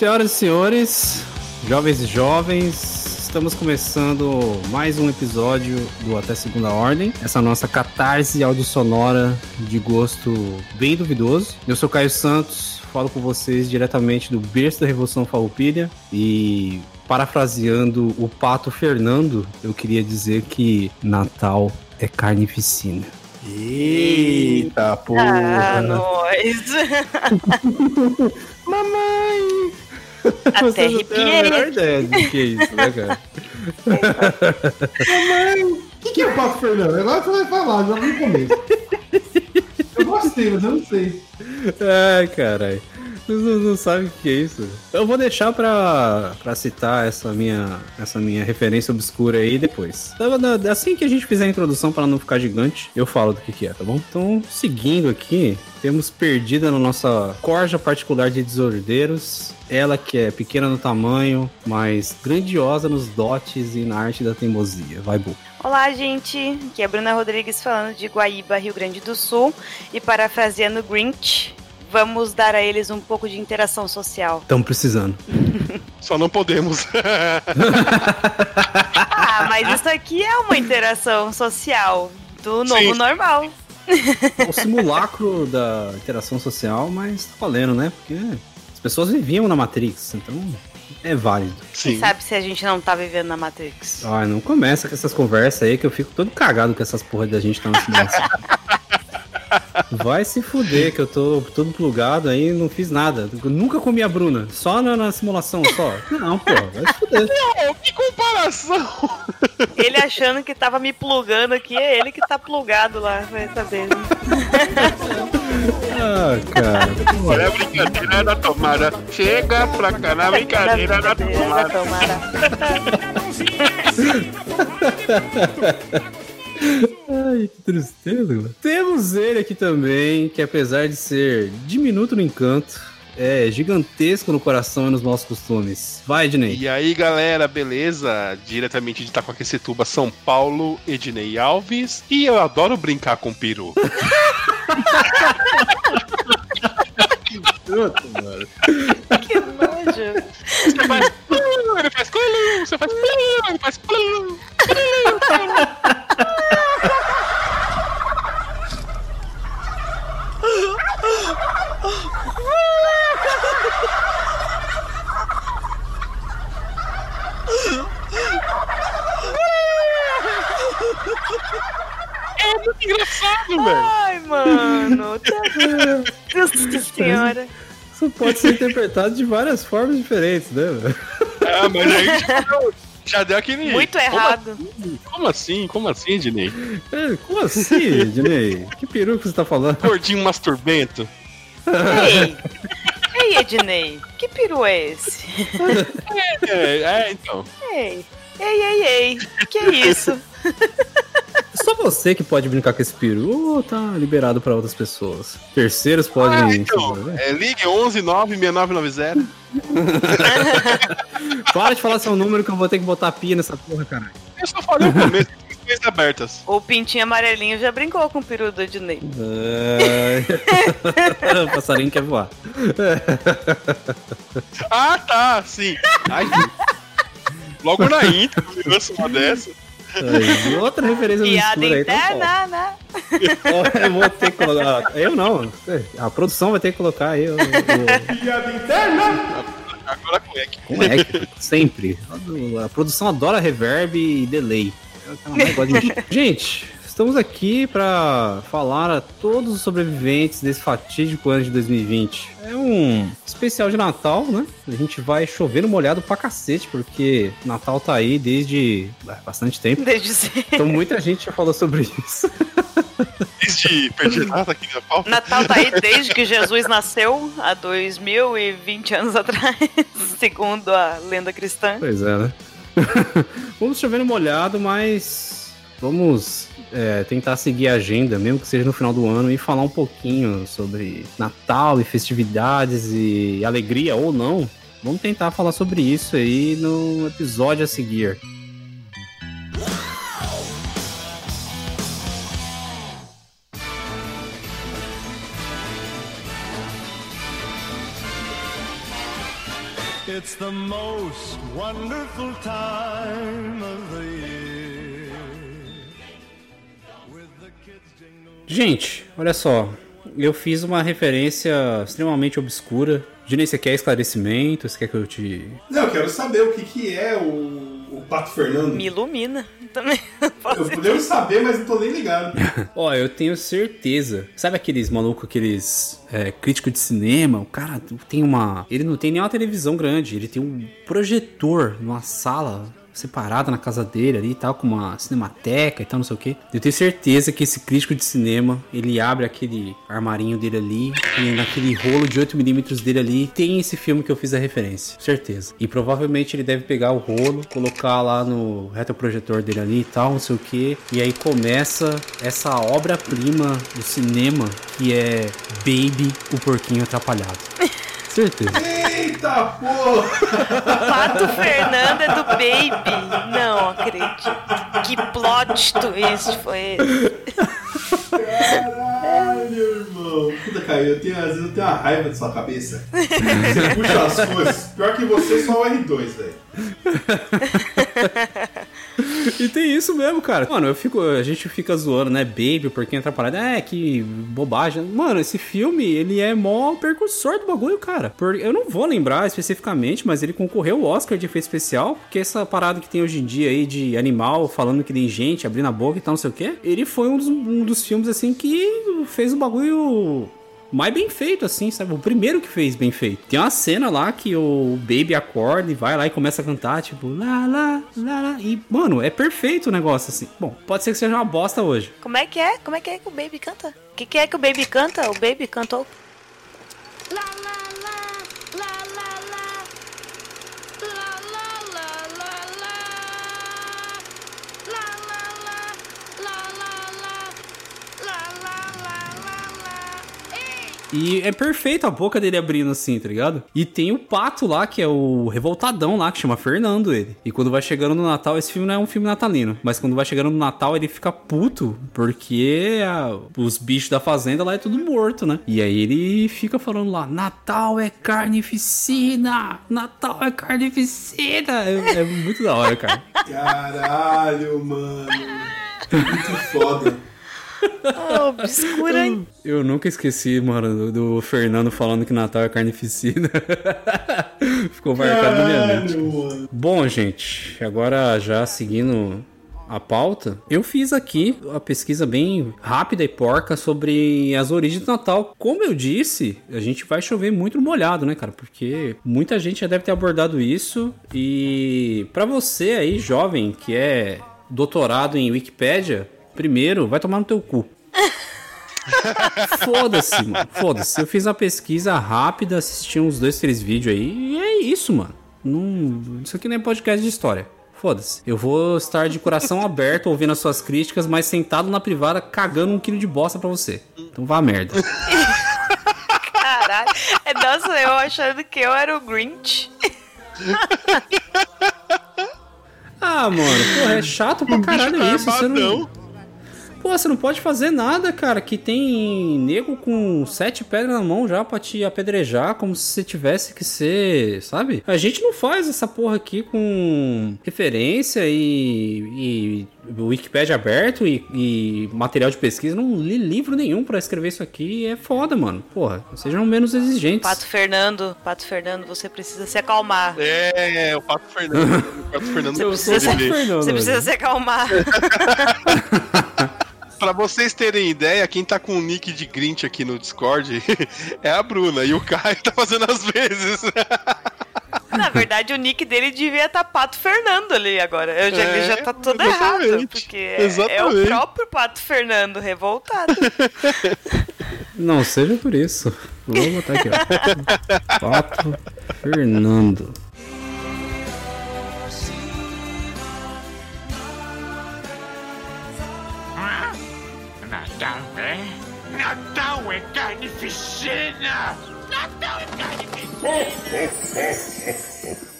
Senhoras e senhores, jovens e jovens, estamos começando mais um episódio do Até Segunda Ordem. Essa nossa catarse audiosonora de gosto bem duvidoso. Eu sou Caio Santos, falo com vocês diretamente do berço da Revolução Farroupilha e parafraseando o Pato Fernando, eu queria dizer que Natal é carnificina. Eita, porra! Ah, nós! Mamãe! Até têm a arrepiei. menor ideia do que é isso, né, cara? O que, que é o Pato Fernando? Agora você vai falar, já no começo. Eu gostei, mas eu não sei. Ai, caralho. Vocês não, sabem o que é isso? Eu vou deixar pra, pra citar essa minha, essa minha referência obscura aí depois. Assim que a gente fizer a introdução para não ficar gigante, eu falo do que, que é, tá bom? Então, seguindo aqui, temos perdida na nossa corja particular de desordeiros. Ela que é pequena no tamanho, mas grandiosa nos dotes e na arte da teimosia. Vai, Bu. Olá, gente! Aqui é a Bruna Rodrigues falando de Guaíba, Rio Grande do Sul. E parafraseando Grinch, vamos dar a eles um pouco de interação social. Estamos precisando. Só não podemos. Ah, mas isso aqui é uma interação social do novo Sim. normal. É o simulacro da interação social, mas tá valendo, né? Porque as pessoas viviam na Matrix, então é válido. Quem Sim. sabe se a gente não tá vivendo na Matrix? Ai, não começa com essas conversas aí que eu fico todo cagado com essas porra da gente tá na simulação. Vai se fuder, que eu tô todo plugado aí e não fiz nada. Eu nunca comi a Bruna, só na, na simulação, só. Não, pô, vai se fuder. Pô, que comparação! Ele achando que tava me plugando aqui, é ele que tá plugado lá, vai saber. né? Ah, cara. Olha a brincadeira da tomada. Chega pra cá na brincadeira da tomada. tomada. Ai, que tristeza, mano. Temos ele aqui também, que apesar de ser diminuto no encanto, é gigantesco no coração e nos nossos costumes. Vai, Ednei. E aí, galera, beleza? Diretamente de Itacoaquecetuba, São Paulo, Ednei Alves. E eu adoro brincar com peru. Puta, mano. Que nojo. Você faz... Ele faz... Você faz... Ele faz... É muito engraçado, velho. Ai, mano. tá Nossa senhora. Isso pode ser interpretado de várias formas diferentes, né, velho? Ah, mas aí já deu, aquele. Muito errado. Como assim? Como assim, Ednei? É, Como assim, Ednei? Que peru que você tá falando? Gordinho masturbento? Ei. Ei, Ednei. Que peru é esse? É, é, então. Ei. Ei, ei, ei. Que isso? Só você que pode brincar com esse peru ou tá liberado pra outras pessoas? Terceiros podem. Ah, então. envolver? É, ligue 11 96990. Para de falar seu número que eu vou ter que botar a pia nessa porra, caralho. Eu só falei o começo, abertas. O pintinho amarelinho já brincou com o peru do Ednei. É... o passarinho quer voar. Ah, tá, sim. Ai, Logo na intro, uma dessa. Aí, outra referência Piada obscura aí, tá interna, né? Ó, Eu vou ter que colocar. Eu não. A produção vai ter que colocar aí. o- o- Piada interna! Agora como é. Como é sempre? A produção adora reverb e delay. Ela mais gosta de mexer. Gente, estamos aqui para falar a todos os sobreviventes desse fatídico ano de 2020. É um especial de Natal, né? A gente vai chover no molhado pra cacete, porque Natal tá aí desde ah, bastante tempo. Desde sempre. Então muita gente já falou sobre isso. Desde perder nada aqui na pauta. Natal tá aí desde que Jesus nasceu, há 2020 anos atrás, segundo a lenda cristã. Pois é, né? vamos chover no molhado, mas vamos é, tentar seguir a agenda, mesmo que seja no final do ano, e falar um pouquinho sobre Natal e festividades e alegria ou não. Vamos tentar falar sobre isso aí no episódio a seguir. It's the most wonderful time of the Gente, olha só. Eu fiz uma referência extremamente obscura. Dinei, você quer esclarecimento? Você quer que eu te. Não, eu quero saber o que, que é o, o Pato Fernando. Me ilumina também. Posso Eu devo saber, mas não tô nem ligado. Ó, eu tenho certeza. Sabe aqueles malucos, aqueles é, críticos de cinema? O cara tem uma. Ele não tem nem uma televisão grande, ele tem um projetor numa sala separada na casa dele ali e tal, com uma cinemateca e tal, não sei o que. Eu tenho certeza que esse crítico de cinema, ele abre aquele armarinho dele ali, e naquele rolo de 8mm dele ali, tem esse filme que eu fiz a referência. Certeza. E provavelmente ele deve pegar o rolo, colocar lá no retroprojetor dele ali e tal, não sei o que. E aí começa essa obra-prima do cinema que é Baby, o porquinho atrapalhado. Certeza. Eita porra! Pato Fernando é do Baby. Não acredito. Que plot twist foi esse? Caralho, irmão. Puta, Caio, eu tenho, às vezes eu tenho uma raiva da sua cabeça. Você puxa as coisas. Pior que você, só o R2, velho. E tem isso mesmo, cara. Mano, eu fico, a gente fica zoando, né? Baby, porquinho atrapalhado. É, que bobagem. Mano, esse filme, ele é mó percursor do bagulho, cara. Por, eu não vou lembrar especificamente, mas ele concorreu ao Oscar de efeito especial. Porque essa parada que tem hoje em dia aí de animal falando que tem gente abrindo a boca e tal, não sei o quê. Ele foi um dos, um dos filmes, assim, que fez o bagulho mais bem feito, assim, sabe? O primeiro que fez bem feito. Tem uma cena lá que o Baby acorda e vai lá e começa a cantar, tipo, lá, lá, lá, lá. E, mano, é perfeito o negócio, assim. Bom, pode ser que seja uma bosta hoje. Como é que é? Como é que é que o Baby canta? O que, que é que o Baby canta? O Baby cantou. La la E é perfeito a boca dele abrindo assim, tá ligado? E tem o pato lá, que é o revoltadão lá, que chama Fernando ele. E quando vai chegando no Natal, esse filme não é um filme natalino. Mas quando vai chegando no Natal, ele fica puto, porque a- os bichos da fazenda lá é tudo morto, né? E aí ele fica falando lá, Natal é carnificina! Natal é carnificina! É, é muito da hora, cara. Caralho, mano. Muito foda. Oh, obscura, hein? Eu nunca esqueci, mano, do, do Fernando falando que Natal é carnificina. Ficou marcado na minha mente. Bom, gente, agora já seguindo a pauta, eu fiz aqui a pesquisa bem rápida e porca sobre as origens do Natal. Como eu disse, a gente vai chover muito no molhado, né, cara? Porque muita gente já deve ter abordado isso. E pra você aí, jovem, que é doutorado em Wikipédia, primeiro, vai tomar no teu cu. Foda-se, mano. Foda-se. Eu fiz uma pesquisa rápida, assisti uns dois, três vídeos aí. E é isso, mano. Não... Isso aqui não é podcast de história. Foda-se. Eu vou estar de coração aberto ouvindo as suas críticas, mas sentado na privada cagando um quilo de bosta pra você. Então vá a merda. Caralho. É, nossa, eu achando que eu era o Grinch. Ah, mano, porra, é chato pra caralho isso. Você não... Pô, você não pode fazer nada, cara. Que tem nego com sete pedras na mão já pra te apedrejar, como se você tivesse que ser, sabe? A gente não faz essa porra aqui com referência e, e Wikipedia aberto e, e material de pesquisa. Não li livro nenhum pra escrever isso aqui. É foda, mano. Porra, sejam menos exigentes. Pato Fernando, Pato Fernando, você precisa se acalmar. É, o Pato Fernando. o Pato Fernando sou precisa ver. Fernando, Você precisa se acalmar. Pra vocês terem ideia, quem tá com o nick de Grinch aqui no Discord é a Bruna. E o Caio tá fazendo as vezes. Na verdade, o nick dele devia estar Pato Fernando ali agora. Eu já, É, ele já tá tudo errado. exatamente. Porque é, é o próprio Pato Fernando revoltado. Não seja por isso. Vou botar aqui, ó. Pato Fernando. É? Natal é carnificina! Natal é carnificina!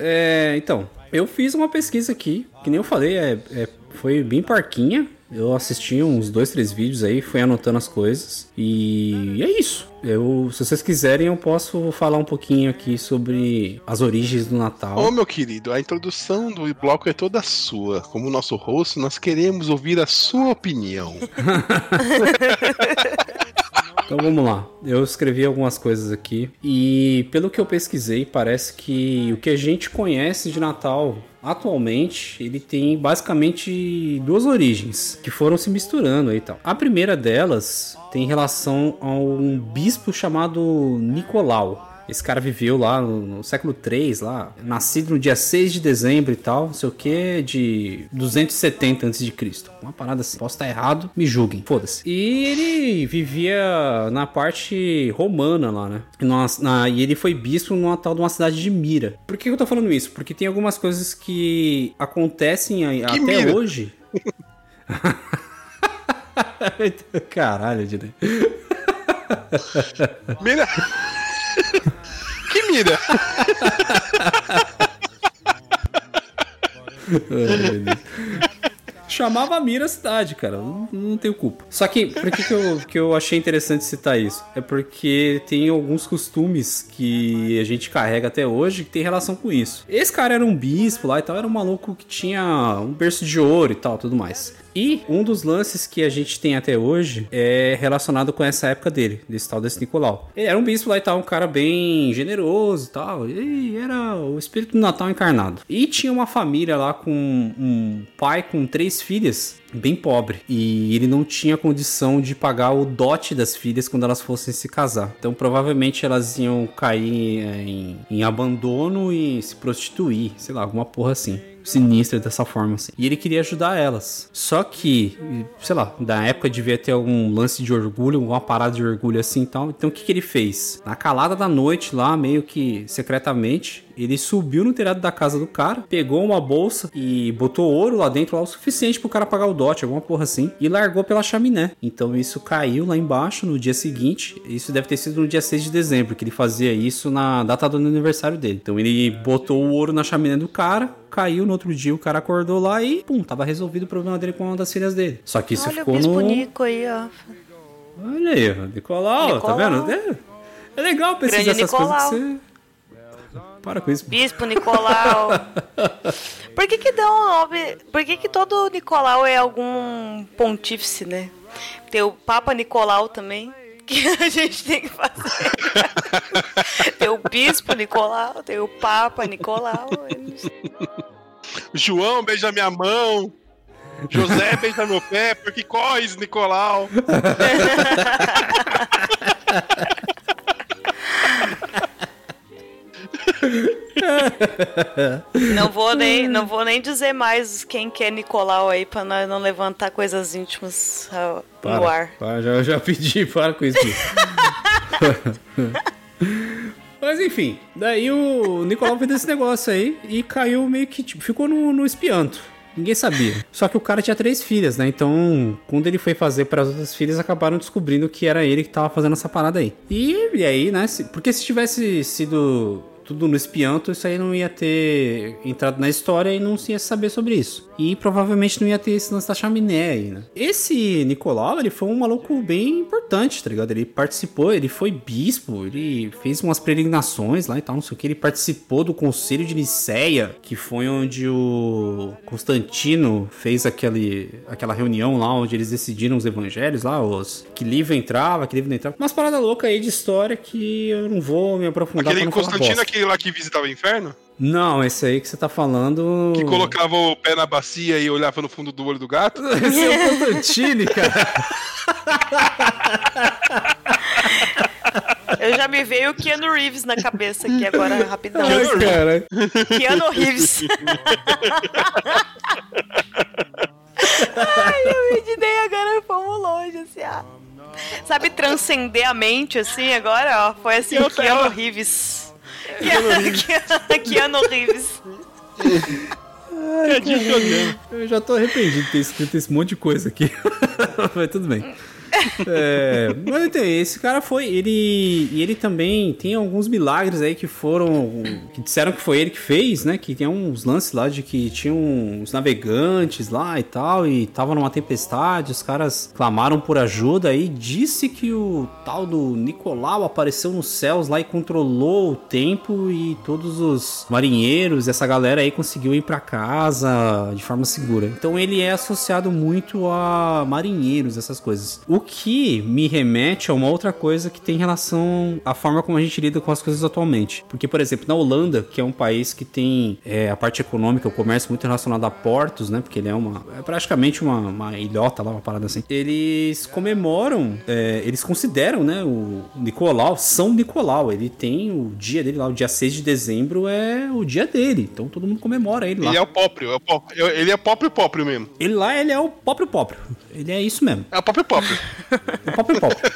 É, então, eu fiz uma pesquisa aqui, que nem eu falei, é, é- foi bem parquinha, Eu assisti uns dois, três vídeos aí, fui anotando as coisas. E é isso. Eu, se vocês quiserem, eu posso falar um pouquinho aqui sobre as origens do Natal. Ô, meu querido, a introdução do bloco é toda sua. Como nosso host, nós queremos ouvir a sua opinião. Então vamos lá. Eu escrevi algumas coisas aqui e pelo que eu pesquisei, parece que o que a gente conhece de Natal atualmente, ele tem basicamente duas origens que foram se misturando e tal. A primeira delas tem relação a um bispo chamado Nicolau. Esse cara viveu lá no, no século 3, lá, nascido no dia 6 de dezembro e tal, não sei o que, de 270 a.C. Uma parada assim. Posso estar errado, me julguem, foda-se. E ele vivia na parte romana lá, né? E, nós- na- e ele foi bispo numa tal de uma cidade de Mira. Por que eu tô falando isso? Porque tem algumas coisas que acontecem aí- até Mira? hoje. Caralho, Dinei. Mira! que mira? Chamava Mira a cidade, cara. Não, não tenho culpa. Só que, por que, que, eu, que eu achei interessante citar isso? É porque tem alguns costumes que a gente carrega até hoje que tem relação com isso. Esse cara era um bispo lá e tal, era um maluco que tinha um berço de ouro e tal, tudo mais. E um dos lances que a gente tem até hoje é relacionado com essa época dele, desse tal desse Nicolau. Ele era um bispo lá e tal, um cara bem generoso tal. E era o espírito do Natal encarnado. E tinha uma família lá com um pai com três filhas, bem pobre. E ele não tinha condição de pagar o dote das filhas quando elas fossem se casar. Então provavelmente elas iam cair é, em, em abandono e se prostituir, sei lá, alguma porra assim sinistra dessa forma assim. E ele queria ajudar elas. Só que, sei lá, da época devia ter algum lance de orgulho, alguma parada de orgulho assim e tal. Então o que, que ele fez? Na calada da noite lá, meio que secretamente, ele subiu no telhado da casa do cara, pegou uma bolsa e botou ouro lá dentro, lá o suficiente pro cara pagar o dote, alguma porra assim, e largou pela chaminé. Então isso caiu lá embaixo no dia seguinte. Isso deve ter sido no dia 6 de dezembro, que ele fazia isso na data do aniversário dele. Então ele botou o ouro na chaminé do cara, caiu no outro dia, o cara acordou lá e, pum, tava resolvido o problema dele com uma das filhas dele. Só que isso Olha o ficou bispo no. Nico aí, ó. Olha aí, Nicolau, Nicolau. tá vendo? É, é legal pesquisar Grande essas coisas que Nicolau. você. Para com isso. Bispo Nicolau. Por que que dá um nome... Por que que todo Nicolau é algum pontífice, né? Tem o Papa Nicolau também, que a gente tem que fazer. tem o Bispo Nicolau, tem o Papa Nicolau. João beija minha mão. José beija meu pé, porque corres, Nicolau. Não vou nem, não vou nem dizer mais quem que é Nicolau aí pra nós não levantar coisas íntimas ah, no ar. para, já, já pedi, para com isso. Mas enfim, daí o Nicolau fez esse negócio aí e caiu meio que, tipo, ficou no, no espianto. Ninguém sabia. Só que o cara tinha três filhas, né? Então, quando ele foi fazer para as outras filhas, acabaram descobrindo que era ele que tava fazendo essa parada aí. E, e aí, né? se- porque se tivesse sido tudo no espianto, isso aí não ia ter entrado na história e não se ia saber sobre isso. E provavelmente não ia ter esse lance da chaminé aí, né? Esse Nicolau, ele foi um maluco bem importante, tá ligado? Ele participou, ele foi bispo, ele fez umas peregrinações lá e tal, não sei o que. Ele participou do Conselho de Nicéia, que foi onde o Constantino fez aquele, aquela reunião lá, onde eles decidiram os evangelhos lá, os que livro entrava, que livro não entrava. Umas paradas loucas aí de história que eu não vou me aprofundar Aquele Constantino, bosta. Aquele lá que visitava o inferno? Não, esse aí que você tá falando. Que colocava o pé na bacia e olhava no fundo do olho do gato? Esse é o Constantine, cara. Eu já me veio o Keanu Reeves na cabeça aqui agora, rapidão. Ai, cara. Keanu Reeves. Ai, eu me idei agora, fomos longe, assim, ah. Sabe, transcender a mente, assim, agora, ó, foi assim, Eu- Keanu eu- Reeves. Keanu, Keanu Reeves. Lembro. Eu já tô arrependido de ter escrito esse monte de coisa aqui. Mas tudo bem. É, mas então, esse cara foi. Ele. E ele também tem alguns milagres aí que foram. Que disseram que foi ele que fez, né? Que tem uns lances lá de que tinham uns navegantes lá e tal. E tava numa tempestade. Os caras clamaram por ajuda aí. Disse que o tal do Nicolau apareceu nos céus lá e controlou o tempo. E todos os marinheiros, essa galera aí conseguiu ir pra casa de forma segura. Então ele é associado muito a marinheiros, essas coisas. O que me remete a uma outra coisa que tem relação à forma como a gente lida com as coisas atualmente. Porque, por exemplo, na Holanda, que é um país que tem é, a parte econômica, o comércio muito relacionado a portos, né? Porque ele é uma. É praticamente uma, uma ilhota lá, uma parada assim. Eles comemoram, é, eles consideram, né? O Nicolau, São Nicolau. Ele tem o dia dele lá, o dia 6 de dezembro é o dia dele. Então todo mundo comemora ele lá. Ele é o próprio, é o ele é próprio próprio mesmo. Ele lá, ele é o próprio próprio. Ele é isso mesmo. É o próprio próprio. O próprio próprio.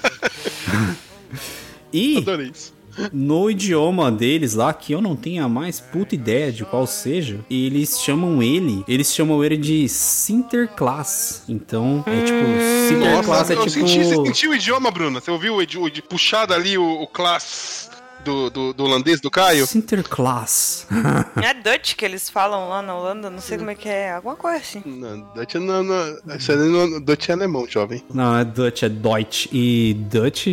E Adorei isso. no idioma deles lá, que eu não tenho a mais puta ideia de qual seja, eles chamam ele, eles chamam ele de Sinterklaas. Então, é tipo, Sinterklaas Nossa, é eu tipo... senti, você sentiu o idioma, Bruna? Você ouviu o, o puxado ali o, o class do, do, do holandês do Caio? Sinterklaas. É Dutch que eles falam lá na Holanda, não sei como é que é, alguma coisa assim. Não, Dutch não, não, isso aí não, Dutch é alemão, jovem. não, é Dutch, é Deutsch. E Dutch...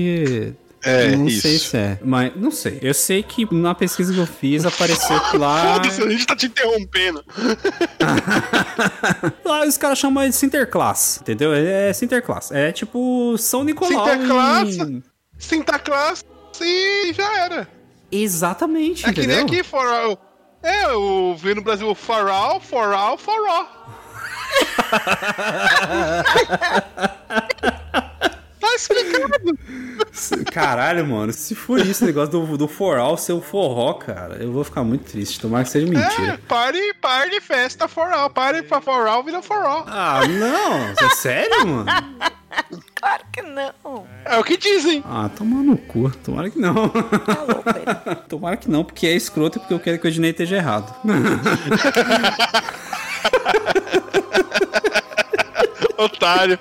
É, não isso. sei se é, mas não sei. Eu sei que na pesquisa que eu fiz apareceu que lá. Foda-se, a gente tá te interrompendo. Lá os caras chamam ele de Sinterklaas, entendeu? É Sinterklaas. É tipo São Nicolau. Sinterklaas? em- Sinterklaas e já era. Exatamente, É que nem entendeu? aqui, for all. É, eu vi no Brasil for all, for all, for all. tá explicado. Caralho, mano, se for isso, o negócio do, do foral ser o forró, cara, eu vou ficar muito triste. Tomara que seja É, mentira. party, party, festa, for all. Party, for for all, vira for all. Ah, não, é sério, mano? Claro que não. É o que dizem. Ah, toma no cu. Tomara que não. Tá louco ele. Tomara que não, porque é escroto e porque eu quero que o Ednei esteja errado. Otário.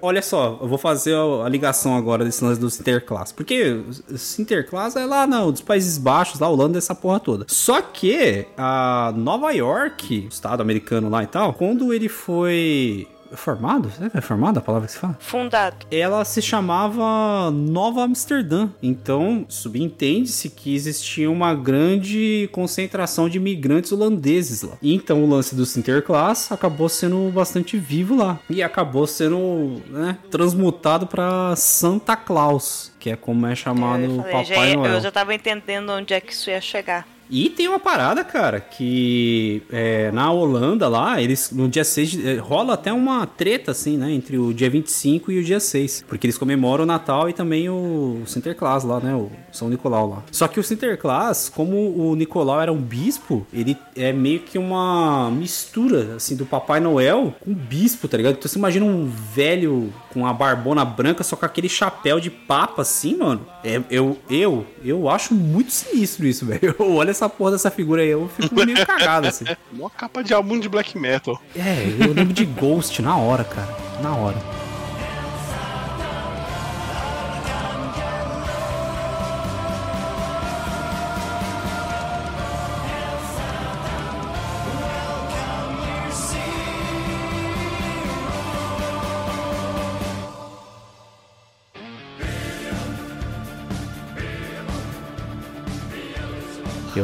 Olha só, eu vou fazer a ligação agora desse lance do Sinterklaas. Porque o Sinterklaas é lá no, dos Países Baixos, lá, Holanda, essa porra toda. Só que a Nova York, o estado americano lá e tal, quando ele foi formado, que é formado a palavra que se fala? Fundado. ela se chamava Nova Amsterdã. Então, subentende-se que existia uma grande concentração de imigrantes holandeses lá. Então o lance do Sinterklaas acabou sendo bastante vivo lá e acabou sendo né, transmutado para Santa Claus, que é como é chamado eu, o falei, Papai já Noel. eu já tava entendendo onde é que isso ia chegar. E tem uma parada, cara, que é, na Holanda lá, eles no dia 6 de- eh, rola até uma treta, assim, né? Entre o dia 25 e o dia 6. Porque eles comemoram o Natal e também o Sinterklaas lá, né? O São Nicolau lá. Só que o Sinterklaas, como o Nicolau era um bispo, ele é meio que uma mistura, assim, do Papai Noel com bispo, tá ligado? Então você imagina um velho com uma barbona branca, só com aquele chapéu de papa, assim, mano. É, eu, eu, eu acho muito sinistro isso, velho. Eu olho essa porra dessa figura aí, eu fico meio cagado, assim. Mó capa de álbum de black metal. É, eu lembro de Ghost na hora, cara. Na hora.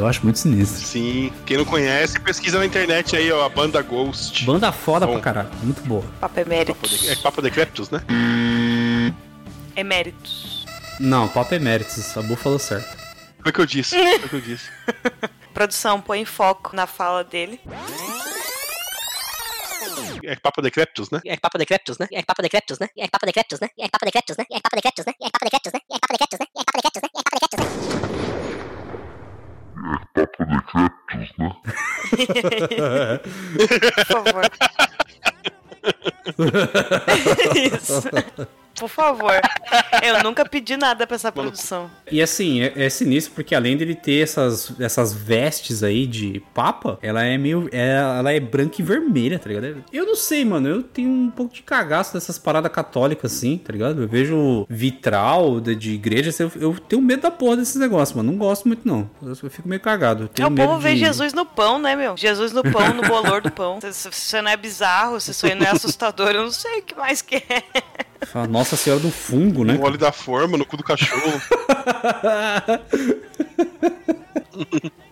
Eu acho muito sinistro. Sim. Quem não conhece, pesquisa na internet aí, ó, a banda Ghost. Banda foda Bom. pra caralho. Muito boa. Papo Papo de- eméritos. É Papo Decreptus, né? Eméritos. Não, papo eméritos. A Bu falou certo. Foi o que eu disse. Foi o que eu disse. Produção, põe foco na fala dele. É Papo Decreptus, né? É papo decreptus, né? É papo decreptus, né? É papo decreptus, né? É papo decreptus, né? É papo decreptus, né? É papo decreptus, né? É papo decreptus, né? É papo decreptus, né? papo de creptos, né? Por favor. Isso por favor. Eu nunca pedi nada pra essa produção. E assim, é, é sinistro porque além dele ter essas, essas vestes aí de papa, ela é meio. é- ela é branca e vermelha, tá ligado? Eu não sei, mano. Eu tenho um pouco de cagaço dessas paradas católicas, assim, tá ligado? Eu vejo vitral de, de igreja, assim, eu, eu tenho medo da porra desses negócios, mano. Não gosto muito, não. Eu, eu fico meio cagado. Eu É o povo vê de- Jesus no pão, né, meu? Jesus no pão, no bolor do pão. Se se isso não é bizarro, se isso aí não é assustador, eu não sei o que mais que é. Nossa Senhora do Fungo, né? No óleo da forma, no cu do cachorro.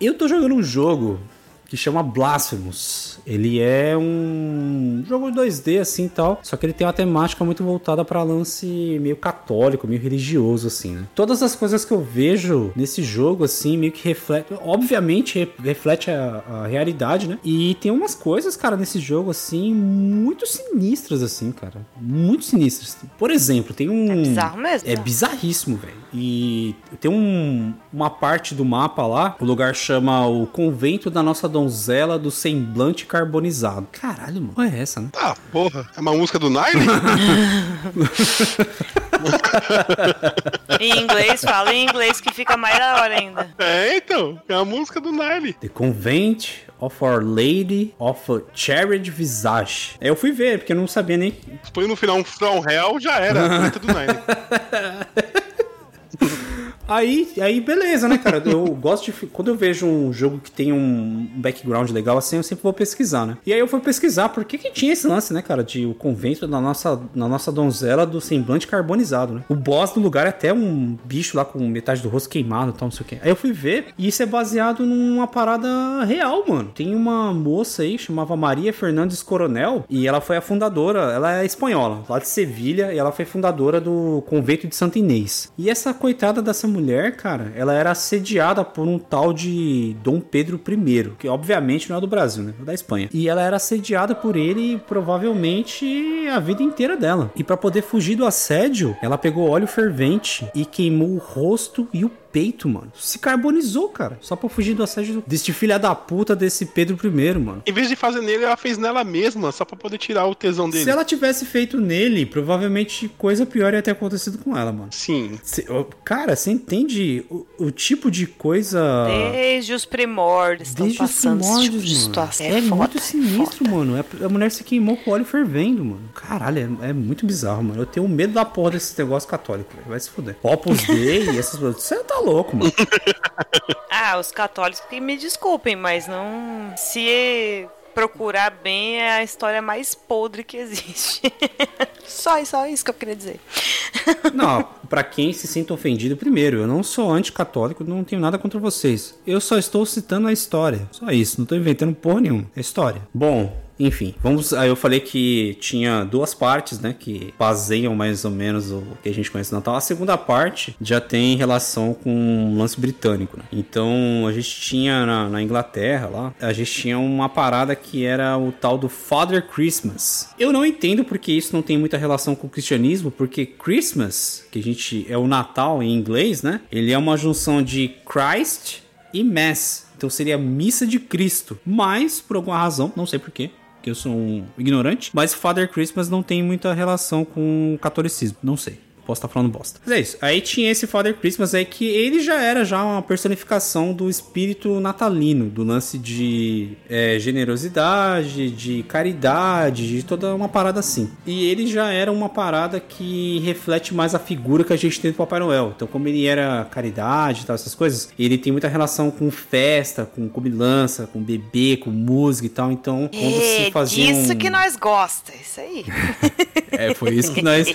Eu tô jogando um jogo que chama Blasphemous. Ele é um jogo 2D assim e tal, só que ele tem uma temática muito voltada pra lance meio católico, meio religioso assim, né? Todas as coisas que eu vejo nesse jogo assim, meio que reflete, obviamente re- reflete a, a realidade, né? E tem umas coisas, cara, nesse jogo assim muito sinistras assim, cara, muito sinistras. Por exemplo, tem um É bizarro mesmo, É né? bizarríssimo, velho. E tem um- uma parte do mapa lá, o lugar chama o Convento da Nossa Donzela do Semblante Carbonizado. Caralho, mano. Qual é essa, né? Ah, porra. É uma música do Nile? Em inglês, fala em inglês que fica mais da hora ainda. é, então. É a música do Nile. The Convent of Our Lady of Charity Visage. Aí eu fui ver, porque eu não sabia nem. Põe no final um From Hell, já era. A música do Nile. Aí, aí beleza, né, cara? Eu gosto de. Quando eu vejo um jogo que tem um background legal assim, eu sempre vou pesquisar, né? E aí eu fui pesquisar por que, que tinha esse lance, né, cara? De o convento da nossa, na nossa donzela do semblante carbonizado, né? O boss do lugar é até um bicho lá com metade do rosto queimado e tal, não sei o quê. Aí eu fui ver e isso é baseado numa parada real, mano. Tem uma moça aí, chamava Maria Fernandes Coronel, e ela foi a fundadora, ela é espanhola, lá de Sevilha, e ela foi fundadora do convento de Santa Inês. E essa coitada dessa mulher, cara, ela era assediada por um tal de Dom Pedro I, que obviamente não é do Brasil, né? É da Espanha. E ela era assediada por ele provavelmente a vida inteira dela. E pra poder fugir do assédio, ela pegou óleo fervente e queimou o rosto e o peito, mano. Se carbonizou, cara. Só pra fugir do assédio deste filha da puta desse Pedro I, mano. Em vez de fazer nele, ela fez nela mesma, só pra poder tirar o tesão dele. Se ela tivesse feito nele, provavelmente coisa pior ia ter acontecido com ela, mano. Sim. Cê- cara, você entende o, o tipo de coisa. Desde os primórdios Desde os tipo primórdios, de mano. situação. É, foda, muito sinistro, foda. mano. É- A mulher se queimou com óleo fervendo, mano. Caralho, é, é muito bizarro, mano. Eu tenho medo da porra desse negócio católico, velho. Vai se fuder. Opus Dei e essas coisas. Você tá louco, mano. Ah, os católicos que me desculpem, mas não. Se procurar bem, é a história mais podre que existe. só, só isso que eu queria dizer. Não, pra quem se sinta ofendido, primeiro, eu não sou anticatólico, não tenho nada contra vocês. Eu só estou citando a história. Só isso, não tô inventando porra nenhuma. É história. Bom, enfim, vamos. Aí eu falei que tinha duas partes, né? Que baseiam mais ou menos o que a gente conhece no Natal. A segunda parte já tem relação com o lance britânico, né? Então a gente tinha na, na Inglaterra lá, a gente tinha uma parada que era o tal do Father Christmas. Eu não entendo porque isso não tem muita relação com o cristianismo, porque Christmas, que a gente é o Natal em inglês, né? Ele é uma junção de Christ e Mass. Então seria missa de Cristo. Mas, por alguma razão, não sei porquê, que eu sou um ignorante, mas Father Christmas não tem muita relação com o catolicismo. Não sei. Posso estar falando bosta. Mas é isso. Aí tinha esse Father Christmas aí que ele já era já uma personificação do espírito natalino, do lance de é, generosidade, de caridade, de toda uma parada assim. E ele já era uma parada que reflete mais a figura que a gente tem do Papai Noel. Então, como ele era caridade e tal, essas coisas, ele tem muita relação com festa, com comilança, com bebê, com música e tal. Então, quando se É fazia. disso um- que nós gosta, isso aí. É, foi isso que nós.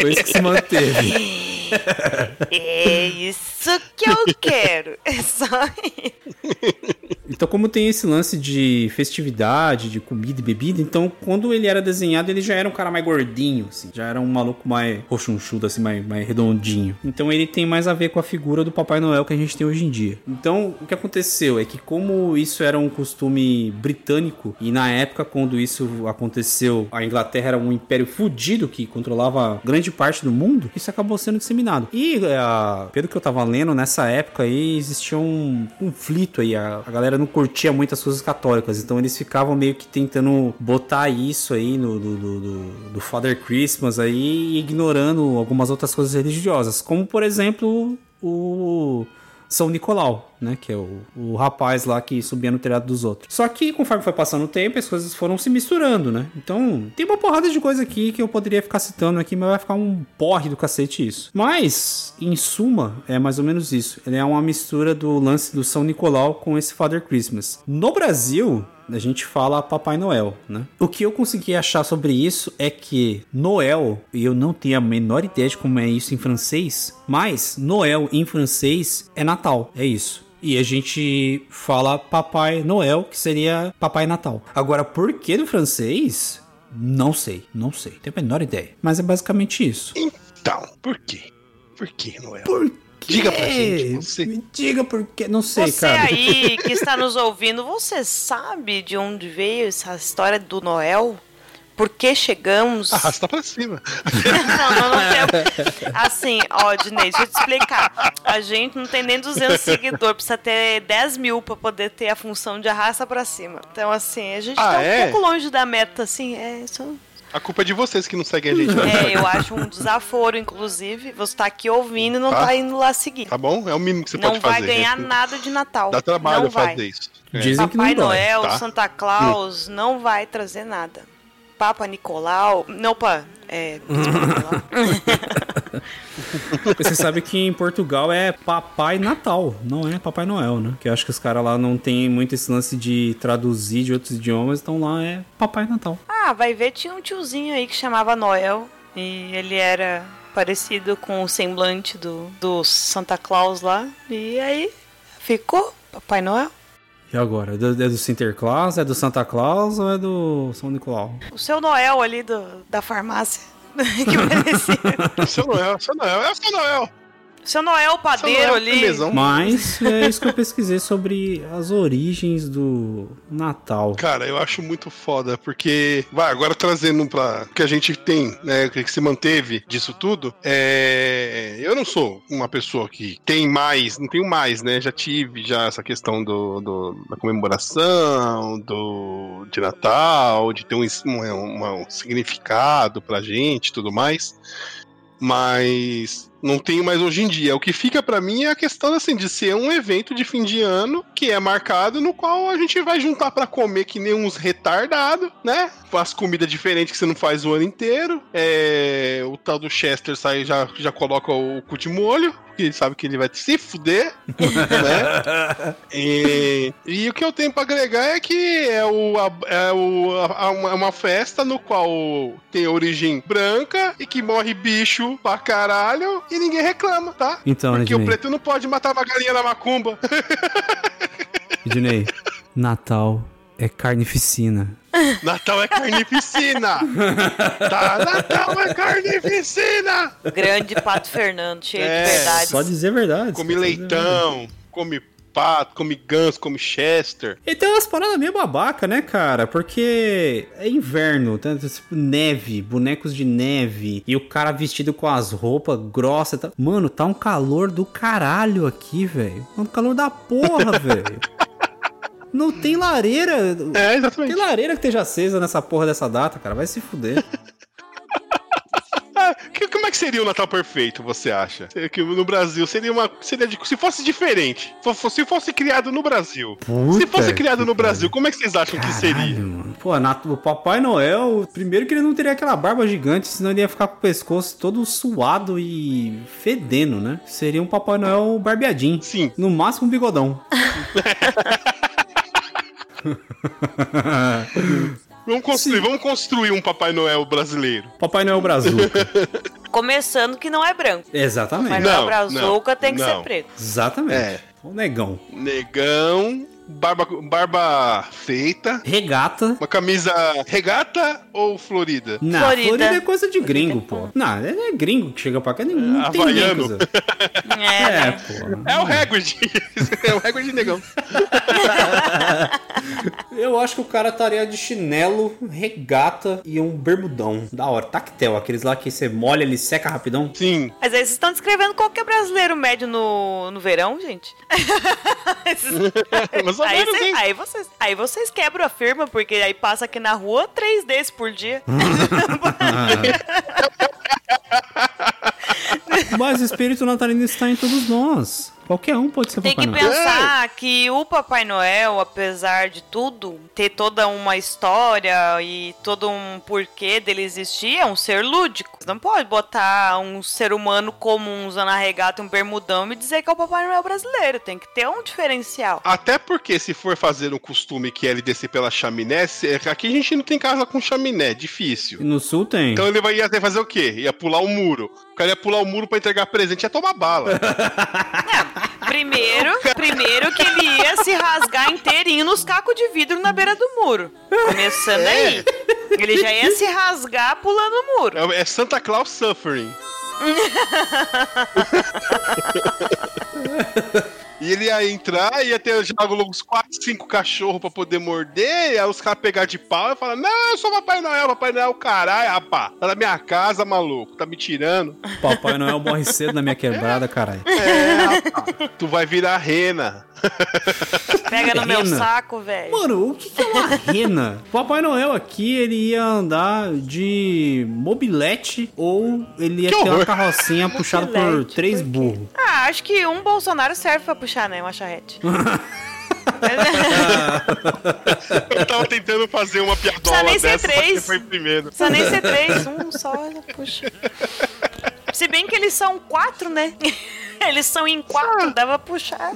Foi isso que se manteve. É isso que eu quero. É só isso. Então, como tem esse lance de festividade, de comida e bebida, então quando ele era desenhado, ele já era um cara mais gordinho, assim. Já era um maluco mais roxunchudo, assim, mais, mais redondinho. Então ele tem mais a ver com a figura do Papai Noel que a gente tem hoje em dia. Então, o que aconteceu é que como isso era um costume britânico, e na época quando isso aconteceu, a Inglaterra era um império fudido que controlava grande parte do mundo, isso acabou sendo disseminado. E, ah, pelo que eu tava lendo, nessa época aí existia um conflito aí, a, a galera não curtia muito as coisas católicas, então eles ficavam meio que tentando botar isso aí no do, do, do- do Father Christmas aí, e ignorando algumas outras coisas religiosas, como por exemplo o São Nicolau, né? Que é o, o rapaz lá que subia no telhado dos outros. Só que conforme foi passando o tempo, as coisas foram se misturando, né? Então, tem uma porrada de coisa aqui que eu poderia ficar citando aqui, mas vai ficar um porre do cacete isso. Mas, em suma, é mais ou menos isso. Ele é uma mistura do lance do São Nicolau com esse Father Christmas. No Brasil, a gente fala Papai Noel, né? O que eu consegui achar sobre isso é que Noel, e eu não tenho a menor ideia de como é isso em francês, mas Noel em francês é Natal, é isso. E a gente fala Papai Noel, que seria Papai Natal. Agora, por que no francês? Não sei, não sei. Tenho a menor ideia. Mas é basicamente isso. Então, por quê? Por que, Noel? Por quê? Diga pra gente, você. Me diga por quê. Não sei, Você cara. aí que está nos ouvindo, você sabe de onde veio essa história do Noel? Por que chegamos? Arrasta pra cima. não, não, não tem. Assim, ó, Dinei, deixa eu te explicar. A gente não tem nem 200 seguidores, precisa ter 10 mil pra poder ter a função de arrasta pra cima. Então, assim, a gente Ah, tá um é? pouco longe da meta, assim, é isso. A culpa é de vocês que não seguem a gente. né? É, eu acho um desaforo, inclusive. Você tá aqui ouvindo e não Tá. tá indo lá seguir. Tá bom? É o mínimo que você não pode fazer. vai ganhar nada de Natal. Dá trabalho não vai. fazer isso. É. Dizem que não Papai. Noel, Tá. Santa Claus não vai trazer nada. Papa Nicolau. Não, opa. É. Você sabe que em Portugal é Papai Natal, não é Papai Noel, né? Que eu acho que os caras lá não tem muito esse lance de traduzir de outros idiomas, então lá é Papai Natal. ah, vai ver, tinha um tiozinho aí que chamava Noel. E ele era parecido com o semblante do, do Santa Claus lá. E aí ficou Papai Noel. E agora? É do, é do Sinterklaas, é do Santa Claus ou é do São Nicolau? O seu Noel ali do, da farmácia. que parecia. Seu Noel, seu Noel, é o seu Noel. O seu Noel padeiro Seu Noel, ali. belezão. Mas é isso que eu pesquisei sobre as origens do Natal. Cara, eu acho muito foda, porque. Vai, agora trazendo pra. O que a gente tem, né? O que se manteve disso tudo. É. Eu não sou uma pessoa que tem mais, não tenho mais, né? Já tive já essa questão do, do- da comemoração, do de Natal, de ter um, um, um significado pra gente e tudo mais. Mas não tenho mais hoje em dia. O que fica pra mim é a questão assim de ser um evento de fim de ano que é marcado no qual a gente vai juntar pra comer que nem uns retardados, né? Faz comida diferente que você não faz o ano inteiro. É, o tal do Chester sai já já coloca o cu de molho, que ele sabe que ele vai se fuder, né? E, e o que eu tenho pra agregar é que é, o, é o, a- uma, festa no qual tem origem branca e que morre bicho pra caralho e ninguém reclama, tá? Então, Porque o Ednei? preto não pode matar uma galinha na macumba. Ednei, Natal é carnificina. Natal é carnificina! tá, Natal é carnificina! Grande Pato Fernando, cheio É, de verdades. Só dizer verdade. Come a verdade. leitão, come pato, come ganso, come chester. E tem umas paradas meio babaca, né, cara? Porque é inverno, tá? Tipo, neve, bonecos de neve, e o cara vestido com as roupas grossas. Tá... Mano, tá um calor do caralho aqui, velho. Um calor da porra, velho. Não tem lareira. É, exatamente. Tem lareira que esteja acesa nessa porra dessa data, cara. Vai se fuder. Que- como é que seria o Natal perfeito, você acha? Seria Que no Brasil seria uma. Seria de- se fosse diferente. Se fosse criado no Brasil. se fosse Puta criado no Brasil, como é que vocês acham que seria? Caralho, mano. Pô, Nat- o Papai Noel, primeiro que ele não teria aquela barba gigante, senão ele ia ficar com o pescoço todo suado e fedendo, né? Seria um Papai Noel barbeadinho. Sim. No máximo um bigodão. Vamos construir, vamos construir um Papai Noel brasileiro. Papai Noel Brazuca. Começando que não é branco. Exatamente. Mas Não, não, brazuca não, tem que não. ser preto. Exatamente. É. O negão. Negão, barba, barba feita, Regata. uma camisa regata ou florida? Não, Florida. Florida. é coisa de gringo, pô. Não, é gringo que chega pra cá. Não, não tem ninguém Havaiano. que usa. É, É, né? pô. É o recorde. é o recorde negão. Eu acho que o cara estaria de chinelo, regata e um bermudão. Da hora. Tactel, aqueles lá que você molha, ele seca rapidão. Sim. Mas aí vocês estão descrevendo qualquer brasileiro médio no, no verão, gente? Mas mais ou Aí, menos cê- isso. aí vocês, aí vocês quebram a firma, porque aí passa aqui na rua três desses por dia. Mas o espírito natalino está em todos nós. Qualquer um pode ser Tem Papai que Noel. pensar que o Papai Noel, apesar de tudo, ter toda uma história e todo um porquê dele existir, é um ser lúdico. Você não pode botar um ser humano comum usando a regata e um bermudão e dizer que é o Papai Noel brasileiro. Tem que ter um diferencial. Até porque se for fazer um costume que é ele descer pela chaminé, se- aqui a gente não tem casa com chaminé, difícil. E No sul tem. Então ele vai ia fazer o quê? Ia pular o muro. O cara ia pular o muro pra entregar presente, ia tomar bala. Primeiro, primeiro que ele ia se rasgar inteirinho nos cacos de vidro na beira do muro. Começando aí. Ele já ia se rasgar pulando o muro. É, é Santa Claus suffering. E ele ia entrar, ia ter já logo uns 4, 5 cachorros pra poder morder, e aí os caras pegar de pau e falar: Não, eu sou Papai Noel, Papai Noel, caralho, rapá. Tá na minha casa, maluco, tá me tirando. Papai Noel morre cedo na minha quebrada, caralho. É, rapá. tu vai virar rena. Pega no meu Rena. saco, velho. Mano, o que que é uma rena? Papai Noel aqui, ele ia andar de mobilete ou ele ia Que ter uma horror. carrocinha puxada por três burros. Ah, acho que um Bolsonaro serve pra puxar, né? Uma charrete. Eu tava tentando fazer uma piadola Precisa nem ser dessa, três. foi primeiro. Precisa nem ser três, um só, puxa. Se bem que eles são quatro, né? Eles são em quatro, dava pra puxar.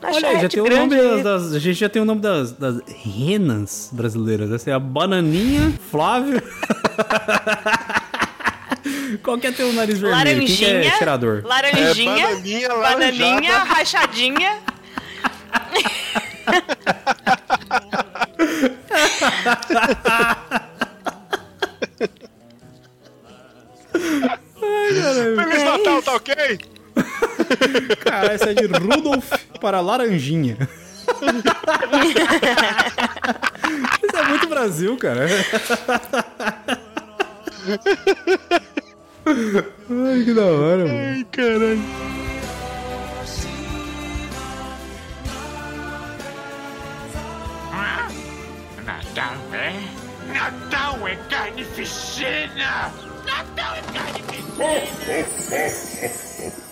Olha aí, já tem o nome das, das- A gente já tem o nome das, das renas brasileiras. Essa é a Bananinha, Flávio. Qual que é teu nariz vermelho? Quem que é Laranjinha, cheirador? laranjinha, É, bananinha, bananinha, rachadinha. Feliz Natal, tá ok? Cara, essa é de Rudolf para Laranjinha. Isso é muito Brasil, cara. Ai, que da hora, mano. Ai, caralho. Natal é? Natal é carnificina! Natal é carnificina!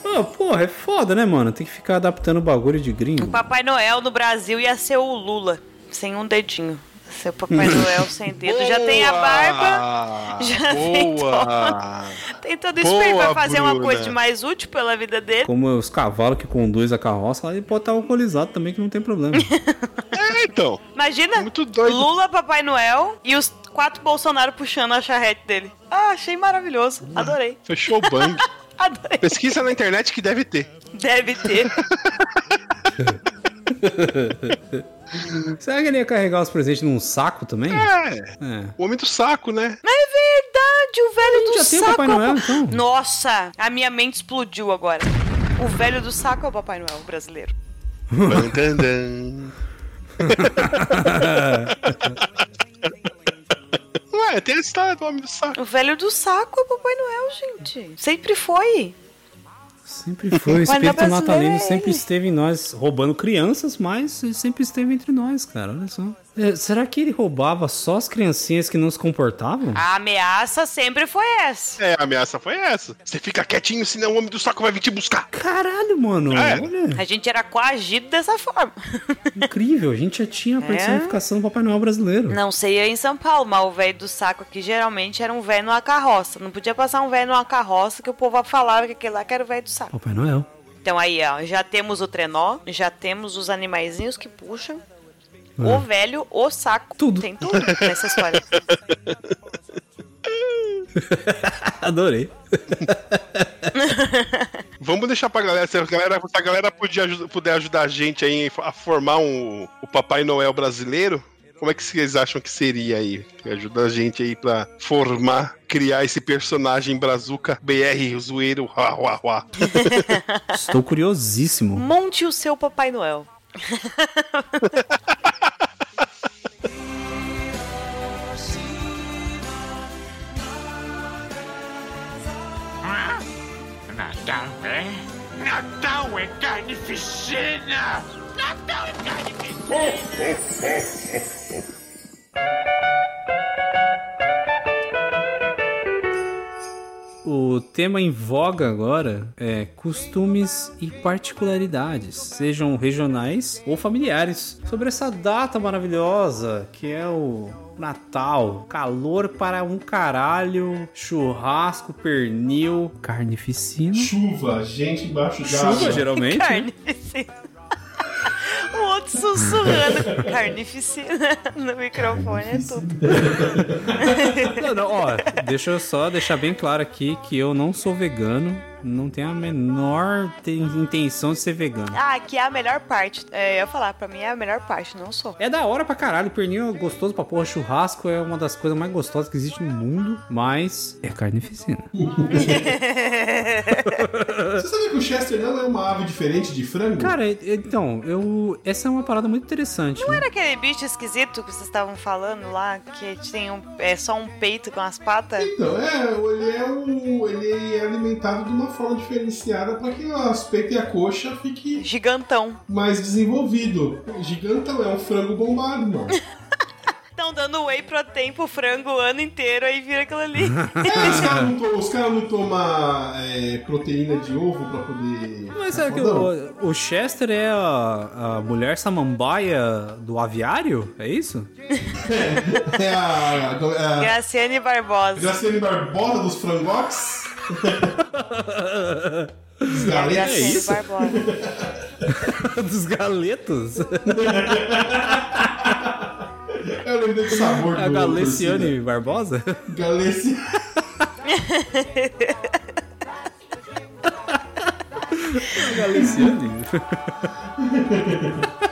Ah, porra, é foda, né, mano? Tem que ficar adaptando o bagulho de gringo. Papai Noel no Brasil ia ser o Lula, sem um dedinho. Ser o Papai Noel sem dedo. Já tem a barba, já tem Boa! tem tudo isso pra ele vai Boa, fazer uma Bruna. coisa de mais útil pela vida dele. Como os cavalos que conduzem a carroça, ele pode estar alcoolizado também, que não tem problema. É, então. Imagina, Muito doido. Lula, Papai Noel e os quatro Bolsonaro puxando a charrete dele. Ah, achei maravilhoso. Adorei. Fechou o bang. Adorei. Pesquisa na internet que deve ter. Deve ter. Será que ele ia carregar os presentes num saco também? É. É. O homem do saco, né? É verdade, o velho do Já tem o saco. Papai é o Noel, então? Nossa, a minha mente explodiu agora. O velho do saco é o Papai Noel brasileiro. Ué, tem a história do homem do saco. O velho do saco é o Papai Noel, gente. Sempre foi. Sempre foi. O espírito natalino sempre esteve em nós, roubando crianças, mas sempre esteve entre nós, cara. Olha só. É, será que ele roubava só as criancinhas que não se comportavam? A ameaça sempre foi essa. É, a ameaça foi essa. Você fica quietinho, senão o homem do saco vai vir te buscar. Caralho, mano. É. Olha, A gente era coagido dessa forma. incrível. A gente já tinha a personificação do Papai Noel brasileiro. Não sei aí em São Paulo, mas o velho do saco aqui geralmente era um velho numa carroça. Não podia passar um velho numa carroça que o povo falava que aquele lá que era o velho do saco. Papai Noel. Então aí, ó, já temos o trenó, já temos os animaizinhos que puxam. É. O velho, o saco. Tudo. Tem tudo nessa história. Adorei. Vamos deixar pra galera, se a galera, se a galera podia, puder ajudar a gente aí a formar um, o Papai Noel brasileiro, como é que vocês acham que seria aí? Que ajuda a gente aí pra formar, criar esse personagem brazuca BR zoeiro, uá, uá, uá. Estou curiosíssimo. Monte o seu Papai Noel. Natal é? Natal é carnificina! Natal é carnificina! O tema em voga agora é costumes e particularidades, sejam regionais ou familiares, sobre essa data maravilhosa que é o Natal. Calor para um caralho, churrasco, pernil, carnificina. Chuva, gente embaixo d'água. Chuva, geralmente. né? Carnificina. O outro sussurrando carnificina no microfone é tudo. Não, não, ó, deixa eu só deixar bem claro aqui que eu não sou vegano, não tenho a menor te- intenção de ser vegano. Ah, que é a melhor parte. É, eu ia falar, pra mim é a melhor parte, não sou. É da hora pra caralho, pernil é gostoso pra porra, churrasco é uma das coisas mais gostosas que existe no mundo, mas é carnificina. Você sabia que o Chester não é uma ave diferente de frango? Cara, então, eu. Essa é uma parada muito interessante. Não né? era aquele bicho esquisito que vocês estavam falando lá, que tem um, é só um peito com as patas? Então, é, ele é, um, ele é alimentado de uma forma diferenciada para que o aspecto e a coxa fique Gigantão. mais desenvolvido. Gigantão, é um frango bombado, mano. Estão dando whey protein pro frango o ano inteiro, aí vira aquilo ali. É, os caras não, to- cara não tomam é, proteína de ovo pra poder. Mas é que o, o Chester é a, a mulher samambaia do aviário? É isso? É a, a, a Graciane Barbosa. Graciane Barbosa dos frangotes. Dos galetes. Graciane isso? Barbosa. Dos galetos? Eu lembrei do sabor É a do Galeciane Barbosa? Galeciane. Galeciane?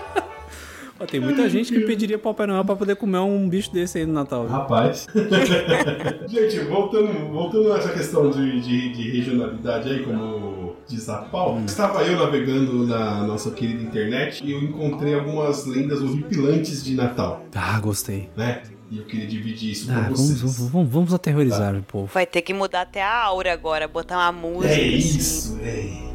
Ó, tem muita gente que pediria Papai Noel pra poder comer um bicho desse aí no Natal. Rapaz. Gente, voltando, voltando a essa questão de, de, de regionalidade aí, como diz a Paul, estava eu navegando na nossa querida internet e eu encontrei algumas lendas horripilantes de Natal, Ah, gostei. né? E eu queria dividir isso Ah, com vocês. vamos, vamos, vamos aterrorizar o povo. Vai ter que mudar até a aura agora, botar uma música. É assim. isso, é.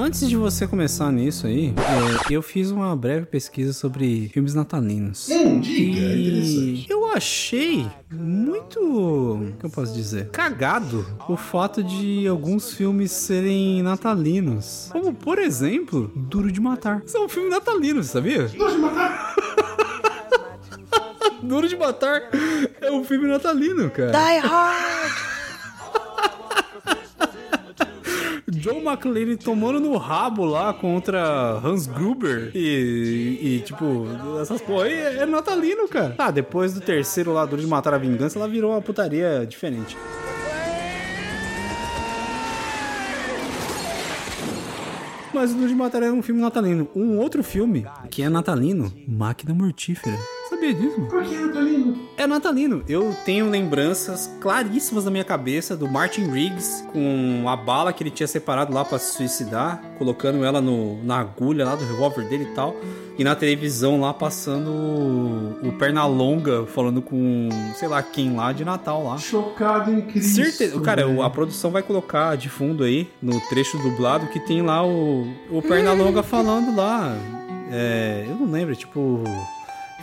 Antes de você começar nisso aí, é, eu fiz uma breve pesquisa sobre filmes natalinos. Hum, diga, é E interessante. eu achei muito, o que eu posso dizer, cagado o fato de alguns filmes serem natalinos. Como, por exemplo, Duro de Matar. Isso é um filme natalino, sabia? Nós de matar. Duro de Matar é um filme natalino, cara. Die Hard! John McClane tomando no rabo lá contra Hans Gruber e, e, tipo, essas porra aí é, é natalino, cara. Ah, depois do terceiro lá, de Matar a Vingança, ela virou uma putaria diferente. Mas o Duro de Matar é um filme natalino. Um outro filme que é natalino, Máquina Mortífera. Sabia disso? mano? Por que, Natalino? É natalino. Eu tenho lembranças claríssimas na minha cabeça do Martin Riggs com a bala que ele tinha separado lá pra se suicidar, colocando ela no, na agulha lá do revólver dele e tal. E na televisão lá passando o, o Pernalonga falando com sei lá quem lá de Natal lá. Chocado em Cristo. Certeza, cara, velho. a produção vai colocar de fundo aí, no trecho dublado, que tem lá o, o Pernalonga falando lá. É, eu não lembro, tipo.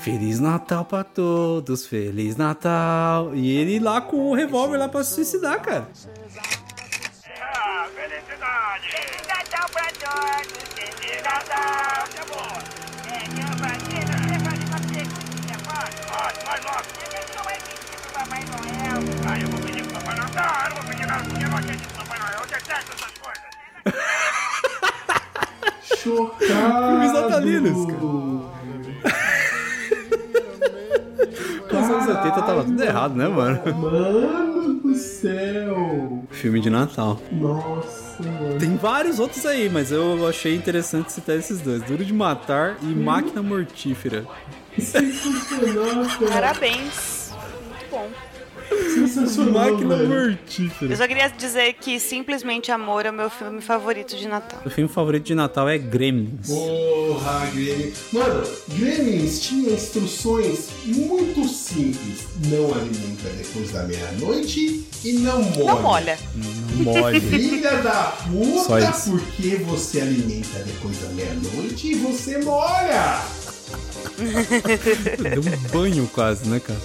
Feliz Natal pra todos, Feliz Natal. E ele lá com o revólver lá pra se suicidar, cara. Ah, felicidade! Feliz Natal pra todos! Feliz Natal! Tá bom! É, que a vacina fazer uma perguntinha, pode? Pode, pode logo! Você não vai pedir pro Papai Noel? Ah, eu vou pedir pro Papai Noel? Não, eu não vou pedir nada, porque eu não acredito no Papai Noel. Eu detesto essas coisas! Chocado. Filmes natalinos, Nos anos 80 tava tudo errado, né, mano? Mano do céu. Filme de Natal. Nossa, mano. Tem vários outros aí, mas eu achei interessante citar esses dois: Duro de Matar e Máquina Mortífera. Sensacional, cara. Parabéns. Muito bom. Sensacional, Máquina mortífera. Eu só queria dizer que Simplesmente Amor é o meu filme favorito de Natal. O filme favorito de Natal é Gremlins. Porra, Gremlins. Mano, Gremlins tinha instruções muito simples. Não alimenta depois da meia-noite e não molha. Não molha. Não mole. Filha da puta, porque você alimenta depois da meia-noite e você molha. Deu um banho quase, né, cara?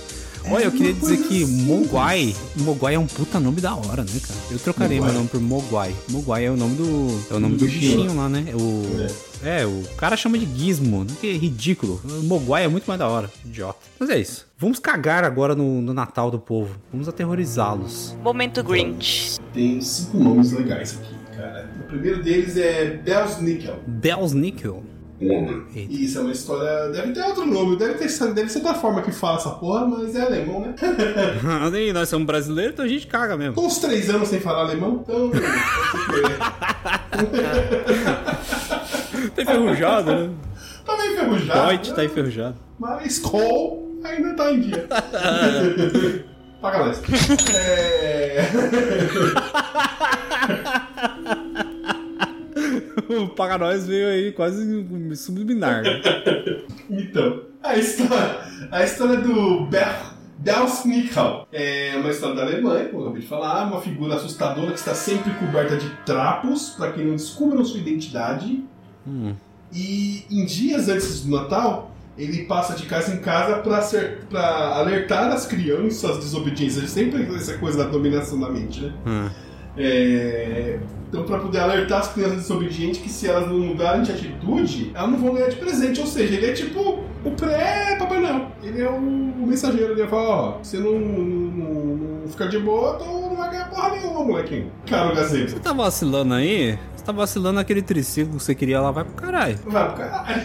Olha, eu queria dizer que simples. Mogwai, Mogwai é um puta nome da hora, né, cara? Eu trocaria Mogwai. meu nome por Mogwai. Mogwai é o nome do. É o nome Do do bichinho. lá, né? O. É, o cara chama de Gizmo, né? que é ridículo. O Mogwai é muito mais da hora, idiota. Mas é isso. Vamos cagar agora no, no Natal do povo. Vamos aterrorizá-los. Momento Grinch. Tem cinco nomes legais aqui, cara. O primeiro deles é Bells Nickel. Bells Nickel. E Isso é uma história. Deve ter outro nome, deve, ter, deve ser da forma que fala essa porra, mas é alemão, né? E nós somos brasileiros, então a gente caga mesmo. Tô uns três anos sem falar alemão, então. Tá enferrujado, né? tá meio enferrujado. Deutsch né? tá enferrujado. Mas Cole ainda tá em dia. Paga nós. É. O Paga Nós veio aí quase subliminar. né? Então, a história, a história do Ber, Belsnickel é uma história da Alemanha, como eu acabei de falar, uma figura assustadora que está sempre coberta de trapos para que não descubram sua identidade. Hum. E em dias antes do Natal, ele passa de casa em casa para alertar as crianças desobedientes. Sempre essa coisa da dominação da mente, né? Hum. É, Então, para poder alertar as crianças desobedientes que se elas não mudarem de atitude, elas não vão ganhar de presente. Ou seja, ele é tipo o pré-Papai Noel. Ele é o, o mensageiro. Ele fala: Ó, você não, não, não ficar de boa, então não vai ganhar porra nenhuma, molequinho. Cara, o gazebo. Você tá vacilando aí? Você tá vacilando aquele triciclo que você queria lá, vai pro caralho. Vai pro caralho.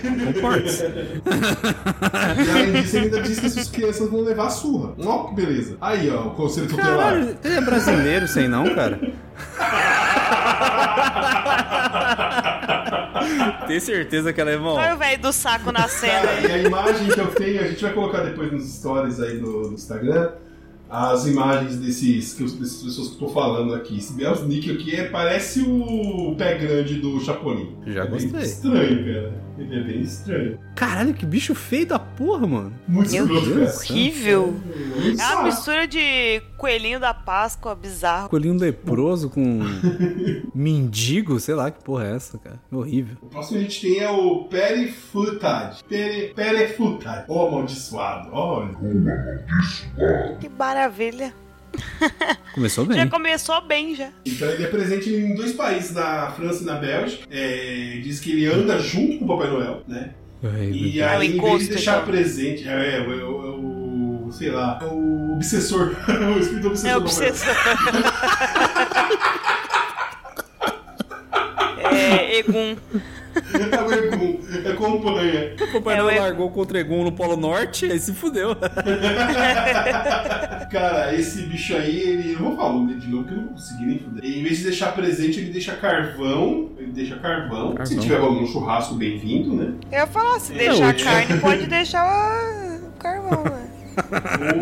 E além disso, ele ainda diz que essas crianças vão levar a surra. Ó, que beleza. Aí, ó, o conselho tutelar. Caralho, ele é brasileiro sem não, cara? Tem certeza que ela é bom? Olha o velho do saco na cena Cara, e a imagem que eu tenho, a gente vai colocar depois nos stories aí no, no Instagram, as imagens desses, que dessas pessoas que eu tô falando aqui. Esse Belsnick aqui é, parece o pé grande do Chapolin. Já é bem gostei. estranho, cara. Ele é bem estranho. Caralho, que bicho feio da porra, mano. Muito Meu escroto, Deus, horrível. Muito É uma mistura de coelhinho da Páscoa bizarro. Colinho leproso com mendigo, sei lá que porra é essa, cara. Horrível. O próximo que a gente tem é o Perifutad. Pere, Perifutad. Ó, amaldiçoado. Olha. Que maravilha. Começou bem. Já começou bem já. Então ele é presente em dois países, na França e na Bélgica. É, diz que ele anda junto com o Papai Noel, né? Ai, E É aí, em vez de deixar então. presente, é, é, o- é é o. sei lá, é o obsessor. o espírito obsessor. É obsessor. É, Egum. É o Egum, é acompanha. O Papai É, largou contra Egon no Polo Norte, aí se fudeu. Cara, esse bicho aí, ele. Eu vou falar o nome de novo que eu não consegui nem fuder. Em vez de deixar presente, ele deixa carvão. Ele deixa carvão. Se Carvão. tiver um churrasco, bem-vindo, né? Eu ia falar, se É, deixar carne, pode deixar o carvão, né?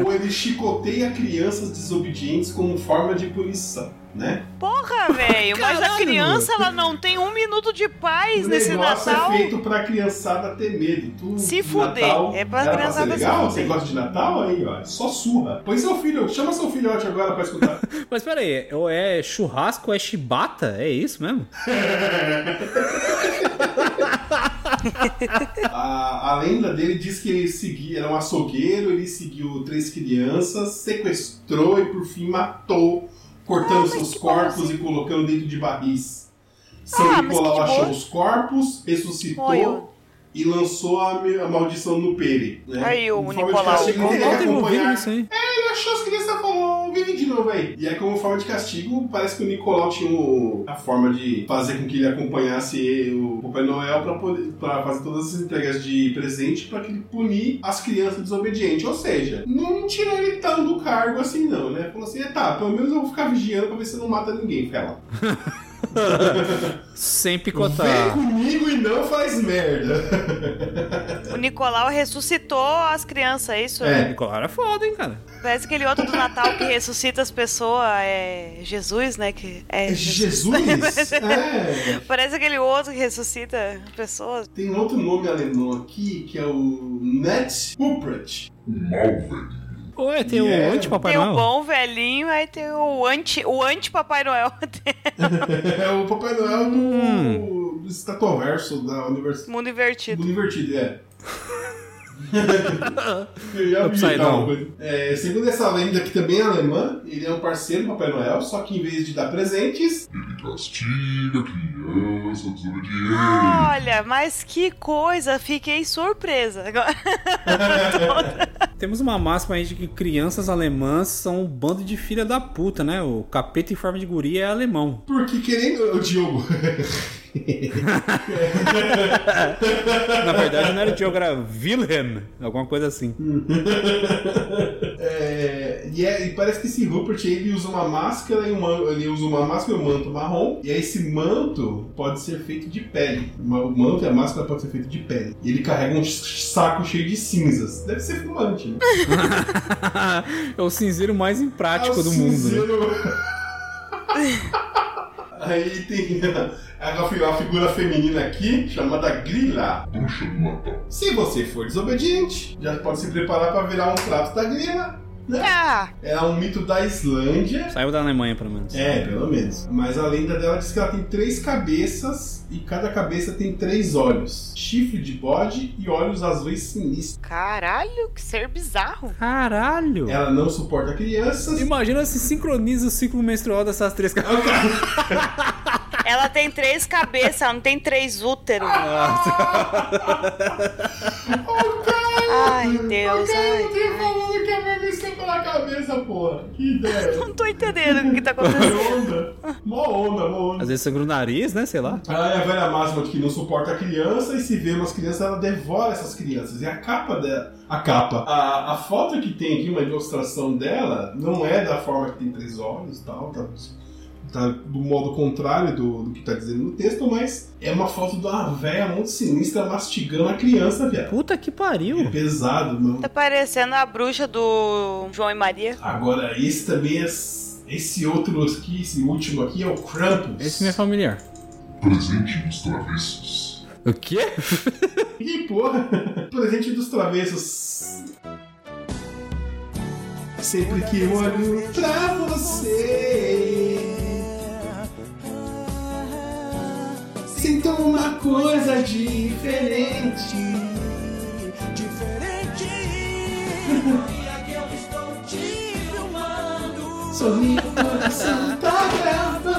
Ou ele chicoteia crianças desobedientes como forma de punição, né? Porra, velho, mas a criança ela não tem um minuto de paz O nesse negócio Natal. é feito pra criançada ter medo. Tu, Se de fuder. Natal, É pra era criançada ser se legal? Você gosta de Natal? Aí, ó. é Só surra. Põe seu filho, chama seu filhote agora pra escutar. Mas pera aí, ou é churrasco ou é chibata? É isso mesmo? a, a lenda dele diz que ele seguia, era um açougueiro, ele seguiu três crianças, sequestrou e por fim matou, cortando seus corpos e colocando dentro de barris. São Ah, Nicolau achou os corpos, ressuscitou e lançou a, a maldição no Pere. Né? Aí, o Nicolau. ele envolvido acompanhar aí. ele achou as crianças vive de novo aí. E aí, como forma de castigo, parece que o Nicolau tinha o- a forma de fazer com que ele acompanhasse o Papai Noel pra, poder, pra fazer todas as entregas de presente pra que ele punir as crianças desobedientes. Ou seja, não tirou ele tão do cargo assim, não, né? Falou assim: é, tá, pelo menos eu vou ficar vigiando pra ver se não mata ninguém, fela. Sem Vem picotar. comigo e não faz merda. O Nicolau ressuscitou as crianças, é isso? É. Nicolau era foda, hein, cara. Parece aquele outro do Natal que ressuscita as pessoas, é Jesus, né? Que é É Jesus? É. Parece aquele outro que ressuscita pessoas. Tem outro nome alemão aqui que é o Ned Ruprecht. Ué, tem Yeah. o anti-Papai tem o Noel. bom velhinho, aí tem o anti, o anti Papai Noel. É o Papai Noel do, Hum. do Estatoverso da Universidade. Mundo invertido. Mundo invertido, é. Eu. É, segundo essa lenda que também é alemã, ele é um parceiro do Papai Noel, só que em vez de dar presentes, Castiga a criança desobediente. Olha, mas que coisa, fiquei surpresa. Agora- Temos uma máxima aí de que crianças alemãs são um bando de filha da puta, né? O capeta em forma de guria é alemão. porque querendo. O Diogo. Na verdade, não era o Diogo, era Wilhelm, alguma coisa assim. É, e, é- e parece que esse Rupert ele usa uma máscara e um ele usa uma máscara e um manto marrom. E aí esse manto pode ser feito de pele. O manto e a máscara pode ser feito de pele. E ele carrega um saco cheio de cinzas. Deve ser fumante, né? é o cinzeiro mais imprático É do mundo. Né? Aí tem a, a fi- a figura feminina aqui, chamada Grila. Bruxa do Natal. Se você for desobediente, já pode se preparar para virar um prato da Grila. Né? Ah, É um mito da Islândia. Saiu da Alemanha, pelo menos. É, pelo menos. Mas a lenda dela diz que ela tem três cabeças e cada cabeça tem três olhos: chifre de bode e olhos azuis sinistros. caralho, que ser bizarro. Caralho! Ela não suporta crianças. Imagina se sincroniza o ciclo menstrual dessas três caras. Ela tem três cabeças, ela não tem três úteros. Ai, Deus, ai. Eu falando que a minha missão pela cabeça, porra. Que ideia. Não tô entendendo o que tá acontecendo. onda. Mó onda, mó onda. Às vezes sangra o nariz, né? Sei lá. Ela é a velha máxima de que não suporta a criança e se vê umas crianças, ela devora essas crianças. E a capa dela. A capa. A, a foto que tem aqui, uma ilustração dela, não é da forma que tem três olhos e tal. Tá, tá do modo contrário do, do que tá dizendo no texto, mas é uma foto de uma velha muito sinistra mastigando a criança, viado. Puta que É pariu. pesado, mano. Tá parecendo a bruxa do João e Maria. Agora, esse também é. Esse outro aqui, esse último aqui é o Krampus. Esse não é familiar. Presente dos travessos. O quê? Ih, porra! Presente dos travessos. Sempre que eu olho pra você. Sinto uma coisa diferente. Sorri, o coração tá gravando.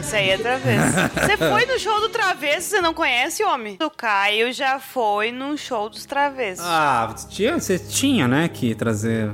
Isso aí é travesso. Você foi no show do travesso, você não conhece, homem? O Caio já foi num show dos travessos. Ah, tinha, você tinha, né, que trazer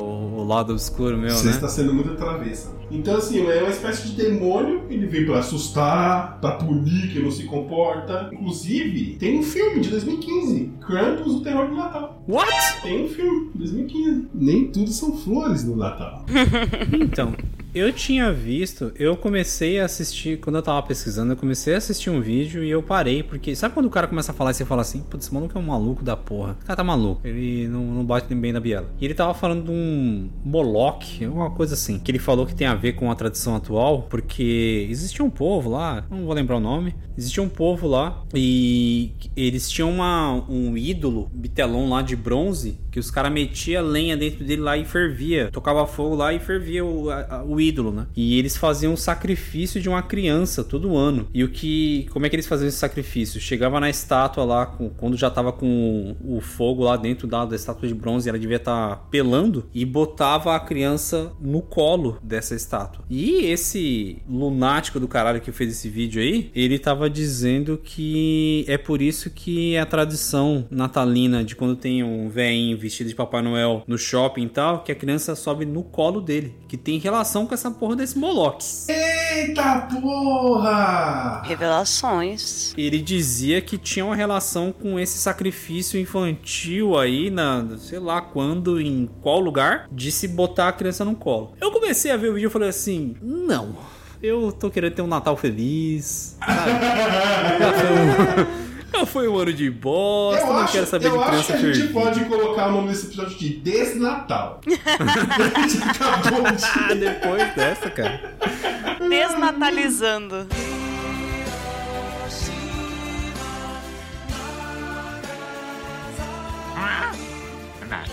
o lado obscuro meu, Você né? está sendo muito travessa. Então, assim, é uma espécie de demônio. Ele vem pra assustar, pra punir quem não se comporta. Inclusive, tem um filme de 2015, Krampus, o Terror do Natal. What? Tem um filme, 2015. Nem tudo são flores no Natal. Então, eu tinha visto, eu comecei a assistir, quando eu tava pesquisando, eu comecei a assistir um vídeo e eu parei, porque sabe quando o cara começa a falar e você fala assim, putz, esse maluco é um maluco da porra. O cara tá maluco, ele não, não bate bem na biela. E ele tava falando de um Moloch, alguma coisa assim, que ele falou que tem a ver com a tradição atual, porque existia um povo lá, não vou lembrar o nome, existia um povo lá e eles tinham uma, um ídolo, bitelão lá de bronze, que os caras metiam lenha dentro dele lá e fervia, tocava fogo lá e fervia o, a- a- ídolo, né? E eles faziam um sacrifício de uma criança todo ano. E o que, como é que eles faziam esse sacrifício? Chegava na estátua lá, com- quando já tava com o, fogo lá dentro da, da estátua de bronze, ela devia estar pelando, e botava a criança no colo dessa estátua. E esse lunático do caralho que fez esse vídeo aí, ele tava dizendo que é por isso que a tradição natalina de quando tem um velhinho vestido de Papai Noel no shopping e tal, que a criança sobe no colo dele, que tem relação com essa porra desse Moloch. Eita porra! Revelações. Ele dizia que tinha uma relação com esse sacrifício infantil aí, na, sei lá quando, em qual lugar, de se botar a criança no colo. Eu comecei a ver o vídeo e falei assim: não. Eu tô querendo ter um Natal feliz. sabe? Já foi um, ano de bosta, Eu não acho, quero saber eu de acho criança que a gente perdida. pode colocar o nome desse episódio de Desnatal. acabou de... Ah, depois dessa, cara. Desnatalizando.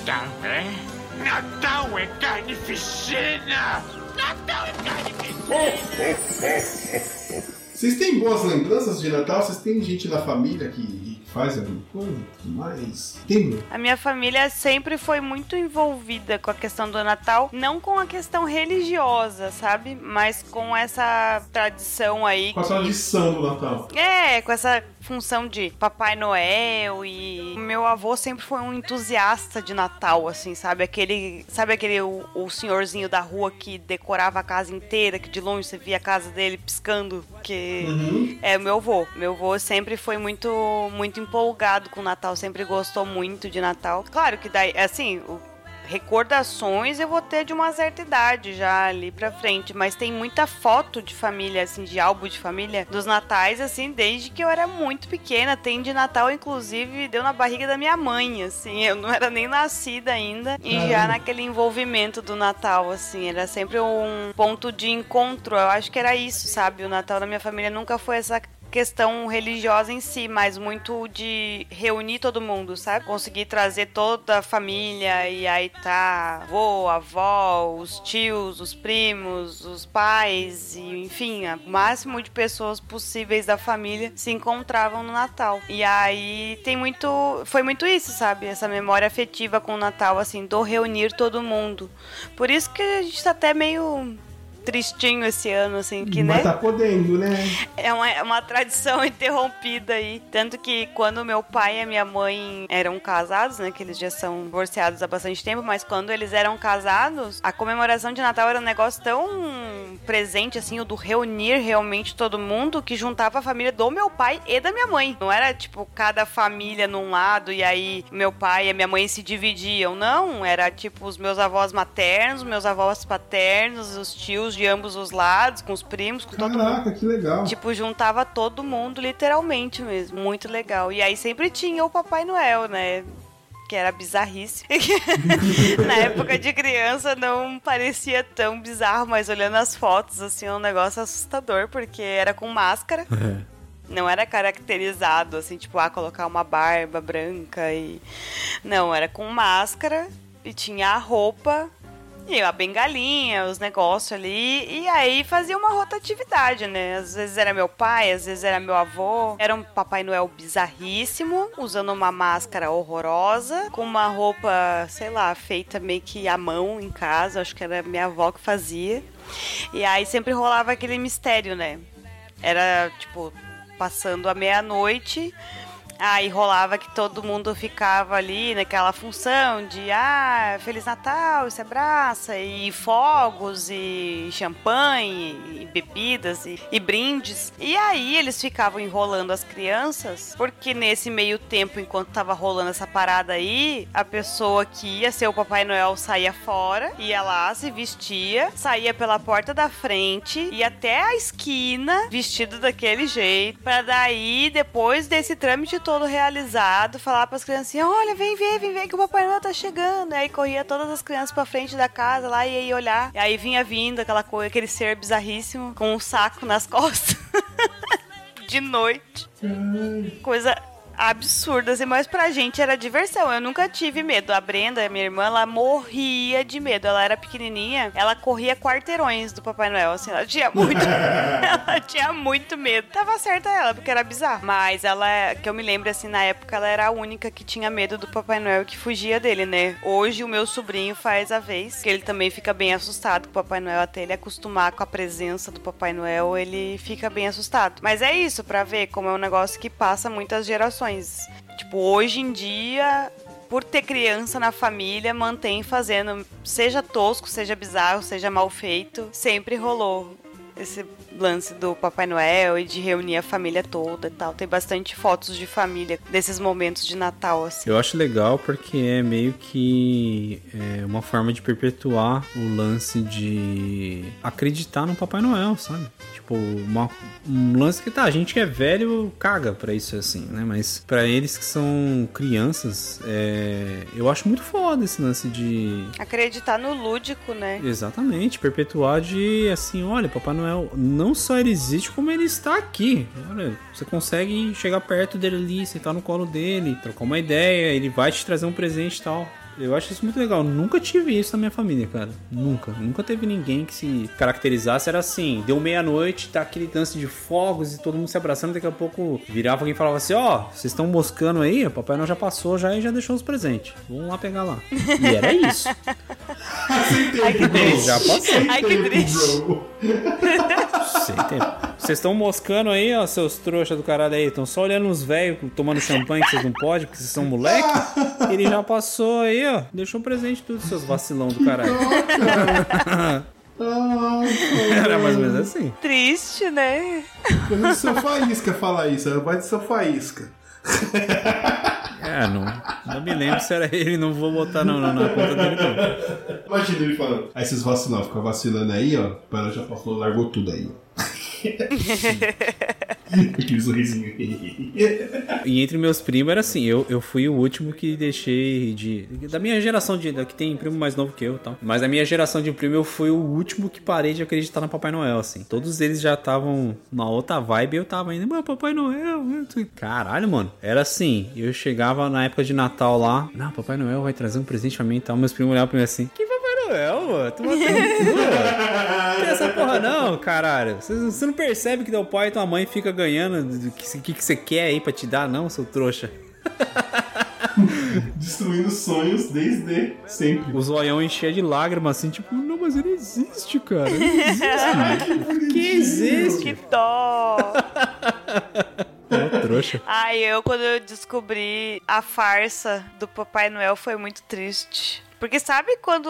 Natal é? Natal é carnificina! Natal é carnificina! Vocês têm boas lembranças de Natal? Vocês têm gente na família que, que faz alguma coisa? Mais? Tem, Bruno? A minha família sempre foi muito envolvida com a questão do Natal, não com a questão religiosa, sabe? Mas com essa tradição aí. Com a tradição do Natal. É, com essa função de Papai Noel e meu avô sempre foi um entusiasta de Natal, assim, sabe? Aquele, sabe aquele o, o senhorzinho da rua que decorava a casa inteira, que de longe você via a casa dele piscando, que Uhum. é o meu avô. Meu avô sempre foi muito muito empolgado com o Natal, sempre gostou muito de Natal. Claro que daí, assim, o- recordações eu vou ter de uma certa idade já ali pra frente, mas tem muita foto de família, assim, de álbum de família dos natais, assim, desde que eu era muito pequena. Tem de Natal, inclusive, deu na barriga da minha mãe, assim, eu não era nem nascida ainda, e já naquele envolvimento do Natal, assim, era sempre um ponto de encontro. Eu acho que era isso, sabe? O Natal da minha família nunca foi essa questão religiosa em si, mas muito de reunir todo mundo, sabe? Conseguir trazer toda a família e aí tá avô, avó, os tios, os primos, os pais e enfim, o máximo de pessoas possíveis da família se encontravam no Natal. E aí tem muito, foi muito isso, sabe? Essa memória afetiva com o Natal assim, do reunir todo mundo. Por isso que a gente tá até meio tristinho esse ano, assim, que, Mas né? tá podendo, né? É uma, é uma tradição interrompida aí. Tanto que quando meu pai e a minha mãe eram casados, né? Que eles já são divorciados há bastante tempo, mas quando eles eram casados, a comemoração de Natal era um negócio tão presente, assim, o do reunir realmente todo mundo, que juntava a família do meu pai e da minha mãe. Não era, tipo, cada família num lado e aí meu pai e a minha mãe se dividiam. Não, era, tipo, os meus avós maternos, meus avós paternos, os tios de ambos os lados, com os primos, com todo mundo. Caraca, que legal. Tipo, juntava todo mundo, literalmente mesmo. Muito legal. E aí sempre tinha o Papai Noel, né? Que era bizarríssimo. Na época de criança não parecia tão bizarro, mas olhando as fotos, assim, é um negócio assustador, porque era com máscara. Não era caracterizado, assim, tipo, ah, colocar uma barba branca e. Não, era com máscara e tinha a roupa e a bengalinha, os negócios ali. E aí fazia uma rotatividade, né? Às vezes era meu pai, às vezes era meu avô. Era um Papai Noel bizarríssimo, usando uma máscara horrorosa, com uma roupa, sei lá, feita meio que à mão em casa. Acho que era minha avó que fazia. E aí sempre rolava aquele mistério, né? Era tipo passando a meia-noite. Aí rolava que todo mundo ficava ali naquela função de ah, Feliz Natal, se abraça, e fogos, e champanhe, e bebidas, e, e brindes. E aí eles ficavam enrolando as crianças, porque nesse meio tempo, enquanto tava rolando essa parada aí, a pessoa que ia ser o Papai Noel saía fora, ia lá, se vestia, saía pela porta da frente, ia até a esquina, vestido daquele jeito, pra daí, depois desse trâmite todo realizado, falar pras criancinhas: olha, vem ver, vem ver que o Papai Noel tá chegando. Aí corria todas as crianças pra frente da casa lá e aí olhar. E aí vinha vindo aquela coisa, aquele ser bizarríssimo com um saco nas costas. De noite. Coisa absurda, assim, mas pra gente era diversão. Eu nunca tive medo. A Brenda, minha irmã, ela morria de medo. Ela era pequenininha, ela corria quarteirões do Papai Noel, assim, ela tinha muito, ela tinha muito medo. Tava certa ela, porque era bizarro. Mas ela, que eu me lembro, assim, na época, ela era a única que tinha medo do Papai Noel e que fugia dele, né? Hoje o meu sobrinho faz a vez, que ele também fica bem assustado com o Papai Noel, até ele acostumar com a presença do Papai Noel, ele fica bem assustado. Mas é isso, pra ver como é um negócio que passa muitas gerações. Tipo, hoje em dia, por ter criança na família, mantém fazendo, seja tosco, seja bizarro, seja mal feito, sempre rolou esse lance do Papai Noel e de reunir a família toda e tal. Tem bastante fotos de família desses momentos de Natal, assim. Eu acho legal porque é meio que é, uma forma de perpetuar o lance de acreditar no Papai Noel, sabe? Tipo, uma- um lance que tá, a gente que é velho caga pra isso assim, né? Mas pra eles que são crianças, é, eu acho muito foda esse lance de Acreditar no lúdico, né? Exatamente, perpetuar de assim, olha, Papai Noel não só ele existe, como ele está aqui. Olha, você consegue chegar perto dele ali, sentar no colo dele, trocar uma ideia, ele vai te trazer um presente e tal. Eu acho isso muito legal. Nunca tive isso na minha família, cara. Nunca. Nunca teve ninguém que se caracterizasse. Era assim: deu meia-noite, tá aquele lance de fogos e todo mundo se abraçando. Daqui a pouco virava alguém e falava assim: Ó, vocês estão moscando aí? O Papai Noel já passou já e já deixou os presentes. Vamos lá pegar lá. E era isso. Ai, que triste. Já passou. Ai, que triste. Vocês estão moscando aí, ó, seus trouxas do caralho aí. Estão só olhando os velhos tomando champanhe que vocês não podem, porque vocês são moleque. Ele já passou aí, ó. Deixou um presente tudo, seus vacilão do caralho. Era mais ou menos assim. Triste, né? Coisa do seu faísca falar isso, ela vai do seu faísca. É, não, não me lembro se era ele, não vou botar não, não, na conta dele não. Imagina ele falando. Aí esses vacilados ficam vacilando aí, ó. O ela já passou, largou tudo aí, ó. Aquele sorrisinho. E entre meus primos era assim, eu, eu fui o último que deixei de. Da minha geração de. Que tem primo mais novo que eu e tal. Mas da minha geração de primo, eu fui o último que parei de acreditar no Papai Noel, assim. Todos eles já estavam numa outra vibe e eu tava ainda, mas Papai Noel. Caralho, mano. Era assim, eu chegava na época de Natal lá. Não, Papai Noel vai trazer um presente pra mim e tal. Meus primos olhavam pra mim assim. Que Papai Noel, mano? Tu cu, mano. Não tem essa porra não, caralho. Você, você não percebe que teu pai e tua mãe fica ganhando do que, que, que você quer aí pra te dar, não, seu trouxa? Destruindo sonhos desde sempre. O zoião enchia de lágrimas, assim, tipo, não, mas ele existe, cara. Ele existe. que existe? Que dó! É, trouxa. Ai, eu quando eu descobri a farsa do Papai Noel foi muito triste. Porque sabe quando.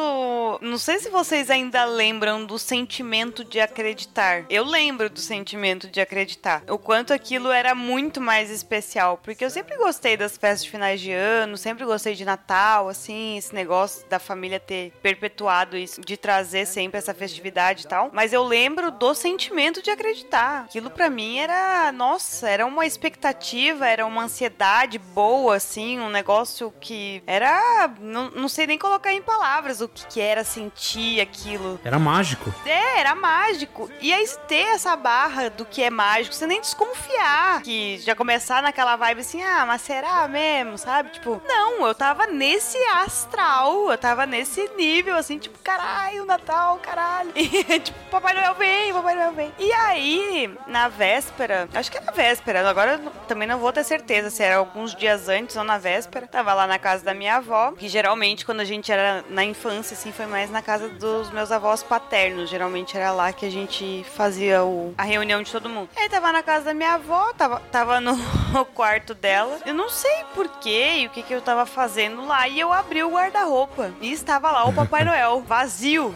Não sei se vocês ainda lembram do sentimento de acreditar. Eu lembro do sentimento de acreditar. O quanto aquilo era muito mais especial. Porque eu sempre gostei das festas de finais de ano, sempre gostei de Natal, assim, esse negócio da família ter perpetuado isso, de trazer sempre essa festividade e tal. Mas eu lembro do sentimento de acreditar. Aquilo pra mim era. Nossa, era uma expectativa, era uma ansiedade boa, assim, um negócio que era. Não, não sei nem colocar em palavras o que, que era sentir aquilo. Era mágico. É, era mágico. E aí ter essa barra do que é mágico, você nem desconfiar. Que já começar naquela vibe assim, ah, mas será mesmo, sabe? Tipo, não, eu tava nesse astral, eu tava nesse nível, assim, tipo, caralho, Natal, caralho. E, tipo, Papai Noel vem, Papai Noel vem. E aí, na véspera, acho que era véspera, agora também não vou ter certeza se era alguns dias antes ou na véspera. Tava lá na casa da minha avó, que geralmente quando a gente era na infância, assim, foi mais na casa dos meus avós paternos. Geralmente era lá que a gente fazia o, a reunião de todo mundo. Aí tava na casa da minha avó, tava, tava no quarto dela. Eu não sei porquê e o que, que eu tava fazendo lá. E eu abri o guarda-roupa e estava lá o Papai Noel, vazio.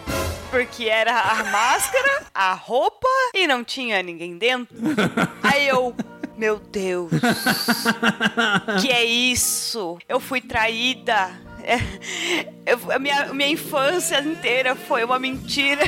Porque era a máscara, a roupa e não tinha ninguém dentro. Aí eu. Meu Deus. Que é isso? Eu fui traída. É, eu- a minha, minha infância inteira foi uma mentira.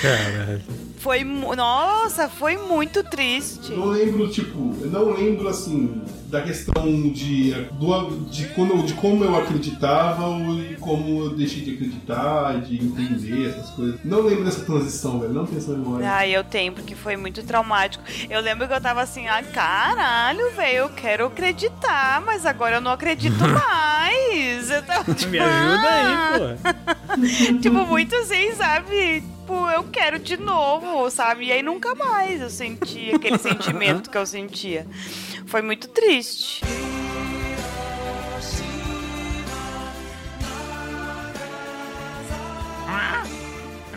Caralho. Foi. Nossa, foi muito triste. Não lembro, tipo, eu não lembro assim da questão de, do, de, quando, de como eu acreditava e como eu deixei de acreditar, de entender essas coisas. Não lembro dessa transição, velho. Não tenho essa memória. Ah, eu tenho, porque foi muito traumático. Eu lembro que eu tava assim, ah, caralho, velho, eu quero acreditar, mas agora eu não acredito mais. Eu tava, tipo, Me ajuda aí, pô. tipo, muito assim, sabe? Tipo, eu quero de novo, sabe? E aí nunca mais eu senti aquele sentimento que eu sentia. Foi muito triste.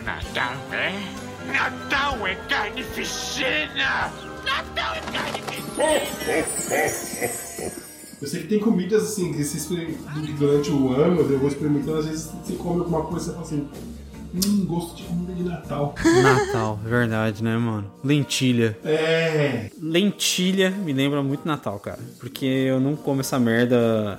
Natal é? Natal é carnificina! Natal é carnificina! Eu sei que tem comidas assim que se durante o ano eu vou experimentando, às vezes você come alguma coisa e você fala assim. Hum, gosto de comida de Natal. Natal, verdade, né, mano? Lentilha. É. Lentilha me lembra muito Natal, cara. Porque eu não como essa merda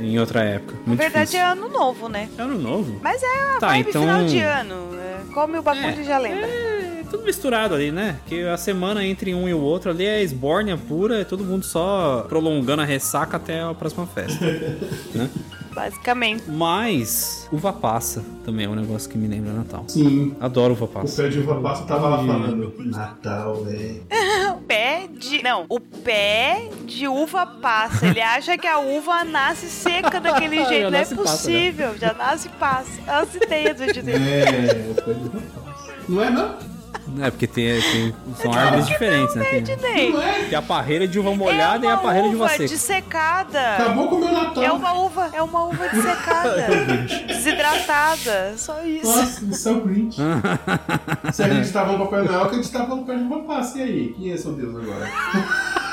em outra época. Na Muito verdade difícil. é ano novo, né? É ano novo. Mas é a Tá, vibe então- final de ano. É, come o bagulho e já lembra. É tudo misturado ali, né? Que a semana entre um e o outro ali é esbórnia pura, é todo mundo só prolongando a ressaca até a próxima festa. né? Basicamente. Mas uva passa também é um negócio que me lembra Natal. Sim. Adoro uva O passa. pé de uva passa tava lá falando. Natal, é. O pé de. Não, o pé de uva passa. Ele acha que a uva nasce seca daquele Já jeito. Não é passa, possível. Já nasce e passa. As ideias do Disney. É, o pé de uva passa. Não é, não? É, porque tem, tem- são árvores diferentes, né? Tem. Não é? tem a parreira de uva molhada é e a parreira de uva uva seca. dissecada. Acabou com o meu Natal. É uma uva, é uma uva dissecada. desidratada. Só isso. Nossa, isso é o Grinch. Se acreditava no Papai Noel, acreditava no pé de uva passa. E aí? Quem é seu Deus agora?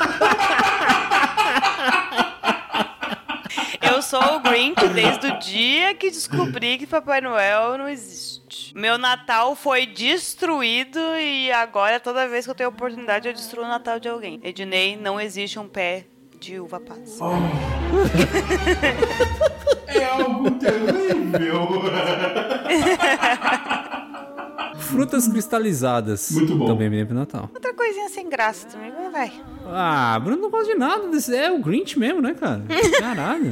Eu sou o Grinch desde o dia que descobri que Papai Noel não existe. Meu Natal foi destruído e agora, toda vez que eu tenho oportunidade, eu destruo o Natal de alguém. Ednei, não existe um pé de uva passa. É algo terrível. Frutas cristalizadas. Muito bom. Também me lembra Natal. Outra coisinha sem graça também, vai. Ah, Bruno não gosta de nada desse. É o Grinch mesmo, né, cara? Caralho.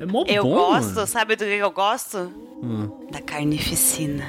É mó Eu bom, gosto, mano. sabe do que eu gosto? Hum. Da carnificina.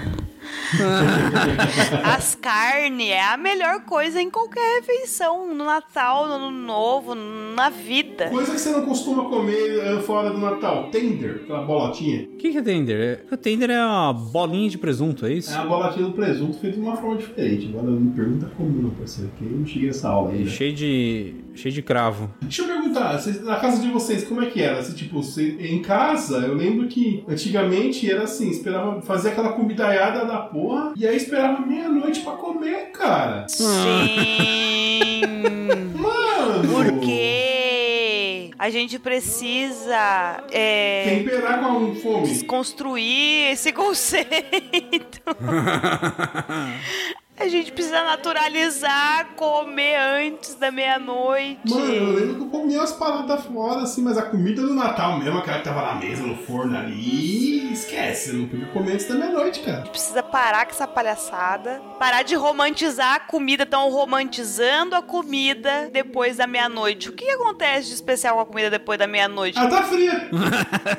As carnes é a melhor coisa em qualquer refeição. No Natal, no Ano Novo, na vida. Coisa que você não costuma comer eh, fora do Natal. Tender, aquela bolotinha. O que, que é tender? É- O tender é uma bolinha de presunto, é isso? É a bolotinha do presunto feita de uma forma diferente. Agora me pergunta como, meu parceiro, que eu não cheguei nessa aula ainda. Cheio de. Cheio de cravo. Deixa eu perguntar, na casa de vocês, como é que era? Assim, tipo, você- em casa, eu lembro que antigamente era assim, esperava fazer aquela comidaiada da porra e aí esperava meia-noite pra comer, cara. Sim. Mano! Porque a gente precisa é, Temperar com a fome. desconstruir esse conceito. A gente precisa naturalizar comer antes da meia-noite. Mano, eu lembro que eu comia umas paradas fora, assim, mas a comida do Natal mesmo, aquela que tava na mesa, no forno ali, esquece, eu não podia comer antes da meia-noite, cara. precisa parar com essa palhaçada. Parar de romantizar a comida. Estão romantizando a comida depois da meia-noite. O que acontece de especial com a comida depois da meia-noite? Ah, tá fria!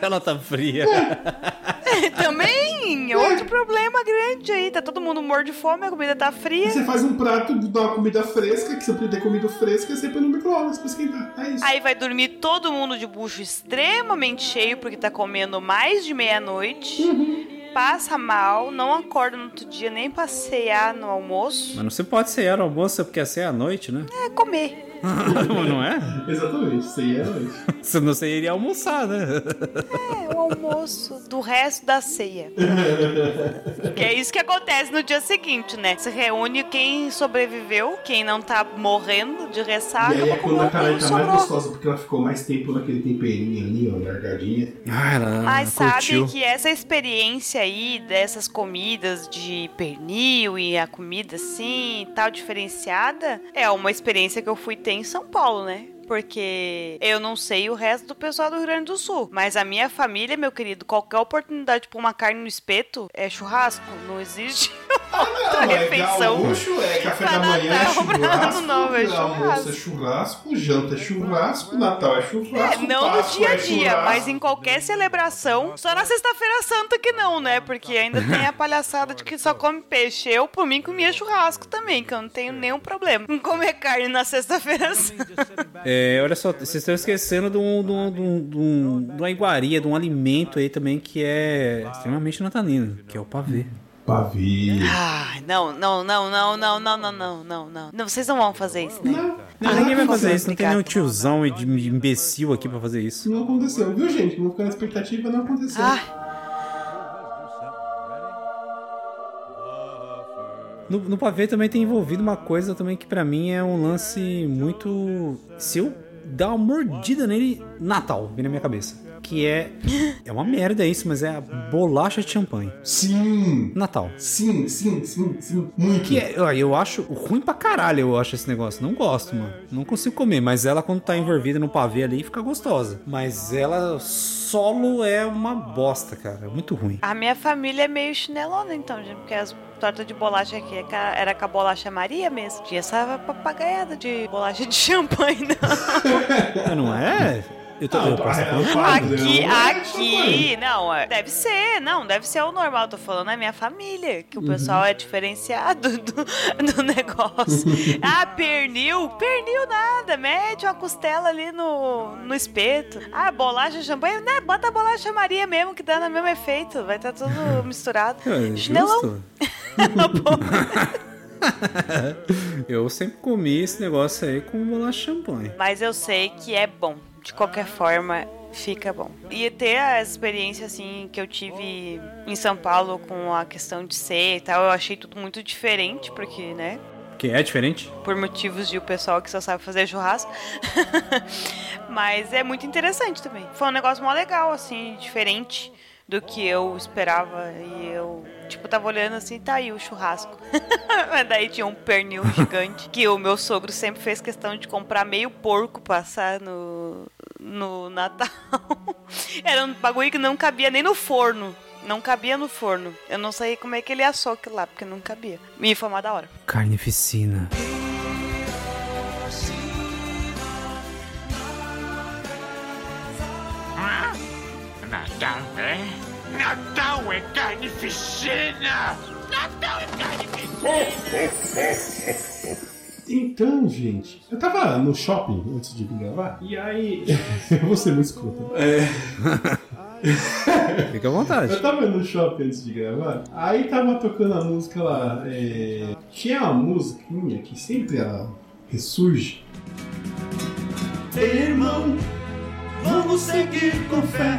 Ela tá fria. Também, outro problema grande aí. Tá todo mundo morto de fome, a comida tá fria. Você faz um prato de uma comida fresca, que você podia ter comido fresca, e você põe no micro-ondas pra esquentar. É isso. Aí vai dormir todo mundo de bucho extremamente cheio porque tá comendo mais de meia-noite. Passa mal, não acorda no outro dia nem passear no almoço. Mas não se pode cear no almoço porque é à noite, né? É comer. não é? Exatamente, isso aí é noite. Senão você iria almoçar, né? É o almoço do resto da ceia. que é isso que acontece no dia seguinte, né? Se reúne quem sobreviveu, quem não tá morrendo de ressaca. e aí é quando a que tá mais gostosa, porque ela ficou mais tempo naquele temperinho ali, ó, largadinha. Ah, ela Mas sabe curtiu. que essa experiência aí dessas comidas de pernil e a comida assim e tal diferenciada é uma experiência que eu fui ter em São Paulo, né? Porque eu não sei o resto do pessoal do Rio Grande do Sul. Mas a minha família, meu querido, qualquer oportunidade pra uma carne no espeto é churrasco. Não existe outra Não, é refeição. gaúcho, é café Pra da manhã, é Natal, pra churrasco, Ano Novo é almoço é churrasco, janta é churrasco, Natal é É, churrasco, não no dia a é dia, churrasco. mas em qualquer celebração. Só na Sexta-feira Santa que não, né? Porque ainda tem a palhaçada de que só come peixe. Eu, por mim, comia churrasco também, que eu não tenho nenhum problema em comer carne na Sexta-feira Santa. É, olha só, vocês estão esquecendo de, um, de, um, de, um, de, um- de uma iguaria, de um alimento aí também que é extremamente natalino, que é o pavê. Pavê. Ah, não, não, não, não, não, não, não, não, não, não. Não, vocês não vão fazer isso, né? Não, Não, ninguém vai fazer isso, não tem nenhum tiozão e de imbecil aqui pra fazer isso. não aconteceu, viu, gente? Não ficar na expectativa, não aconteceu. Ah, No, no pavê também tem envolvido uma coisa também que pra mim é um lance muito. Se eu dar uma mordida nele, Natal, vem na minha cabeça. Que é. É uma merda isso, mas é a bolacha de champanhe. Sim! Natal. Sim, sim, sim, sim. Muito. Que é, eu acho ruim pra caralho, eu acho esse negócio. Não gosto, mano. Não consigo comer, mas ela, quando tá envolvida no pavê ali, fica gostosa. Mas ela solo é uma bosta, cara. É muito ruim. A minha família é meio chinelona, então, gente, porque as tortas de bolacha aqui é era com a bolacha Maria mesmo. Tinha essa papagaiada de bolacha de champanhe, não. Não é? Eu tô. Ah, eu o posso tá falando- pai- Aqui, não é aqui, não, é- deve ser, não, deve ser o normal, tô falando é minha família, que o pessoal é diferenciado do, do negócio. ah, pernil, pernil nada, mete uma costela ali no, no espeto. Ah, bolacha champanhe, né, bota a bolacha Maria mesmo, que dá no mesmo efeito, vai estar tudo misturado. É, Chinelão. justo. eu sempre comi esse negócio aí com bolacha de champanhe. Mas eu sei que é bom. De qualquer forma, fica bom. E ter a experiência, assim, que eu tive em São Paulo com a questão de ser e tal, eu achei tudo muito diferente, porque, né? Que é diferente? Por motivos de o pessoal que só sabe fazer churrasco. Mas é muito interessante também. Foi um negócio mó legal, assim, diferente do que eu esperava. E eu, tipo, tava olhando assim, tá aí o churrasco. Mas daí tinha um pernil gigante que o meu sogro sempre fez questão de comprar meio porco passar no, no Natal. Era um bagulho que não cabia nem no forno. Não cabia no forno. Eu não sei como é que ele assou aquilo lá, porque não cabia. E foi uma da hora. Carnificina. Natal é? Natal é carnificina! Natal é carnificina! Então, gente, eu tava no shopping antes de gravar, e aí. eu vou ser muito escroto. É. Fica à vontade. Eu tava no shopping antes de gravar, aí tava tocando a música lá. é, Tinha uma musiquinha que sempre ela ressurge. Irmão, vamos seguir com fé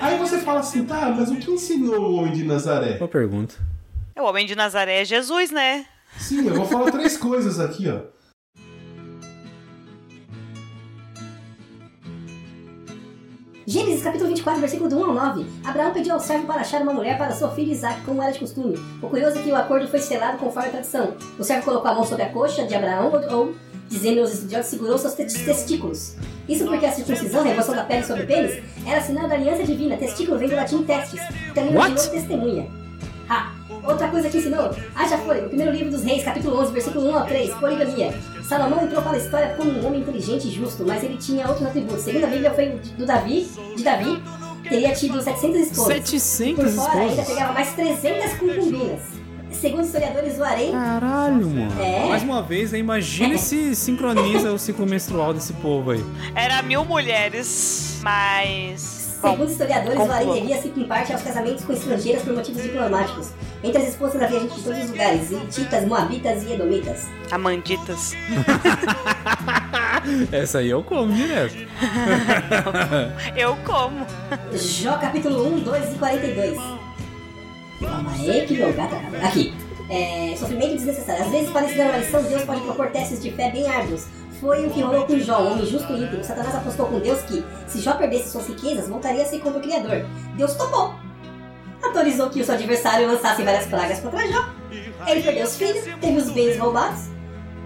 Aí você fala assim, tá, mas o que ensinou o homem de Nazaré? Boa pergunta. O homem de Nazaré é Jesus, né? Sim, eu vou falar três coisas aqui, ó. Gênesis capítulo 24, versículo do 1 ao 9. Abraão pediu ao servo para achar uma mulher para seu filho Isaac, como era de costume. O curioso é que o acordo foi selado conforme a tradição. O servo colocou a mão sobre a coxa de Abraão, ou, dizendo aos estudiosos, segurou seus te- testículos. Isso porque a circuncisão, a remoção da pele sobre o pênis, era sinal da aliança divina. Testículo vem do latim testis, que também What? originou testemunha. Ha! Outra coisa que ensinou, haja fôlego, primeiro livro dos reis, capítulo 11, versículo 1 ao 3, poligamia. Salomão entrou para a história como um homem inteligente e justo, mas ele tinha outros atributos. Segundo a Bíblia, foi do Davi, de Davi, teria tido 700 esposas. 700 Por fora, ainda esposas? pegava mais 300 concubinas. Segundo historiadores, o harém Caralho, mano. É. Mais uma vez, imagina se sincroniza o ciclo menstrual desse povo aí. Era mil mulheres, mas. Bom, Segundo historiadores, o harém conclua. devia-se em parte aos casamentos com estrangeiras por motivos diplomáticos. Entre as esposas havia gente de todos os lugares, hititas, moabitas e edomitas. Amanditas. Essa aí eu como direto. Eu como. Jó capítulo 1, 2 e 42. Calma aí, que meu gato acabou. Aqui. É, sofrimento desnecessário. Às vezes, para ensinar uma lição, Deus pode propor testes de fé bem árduos. Foi o que rolou com Jó, um homem justo e íntegro. Satanás apostou com Deus que, se Jó perdesse suas riquezas, voltaria a ser como o Criador. Deus topou. Autorizou que o seu adversário lançasse várias pragas contra Jó. Ele perdeu os filhos, teve os bens roubados,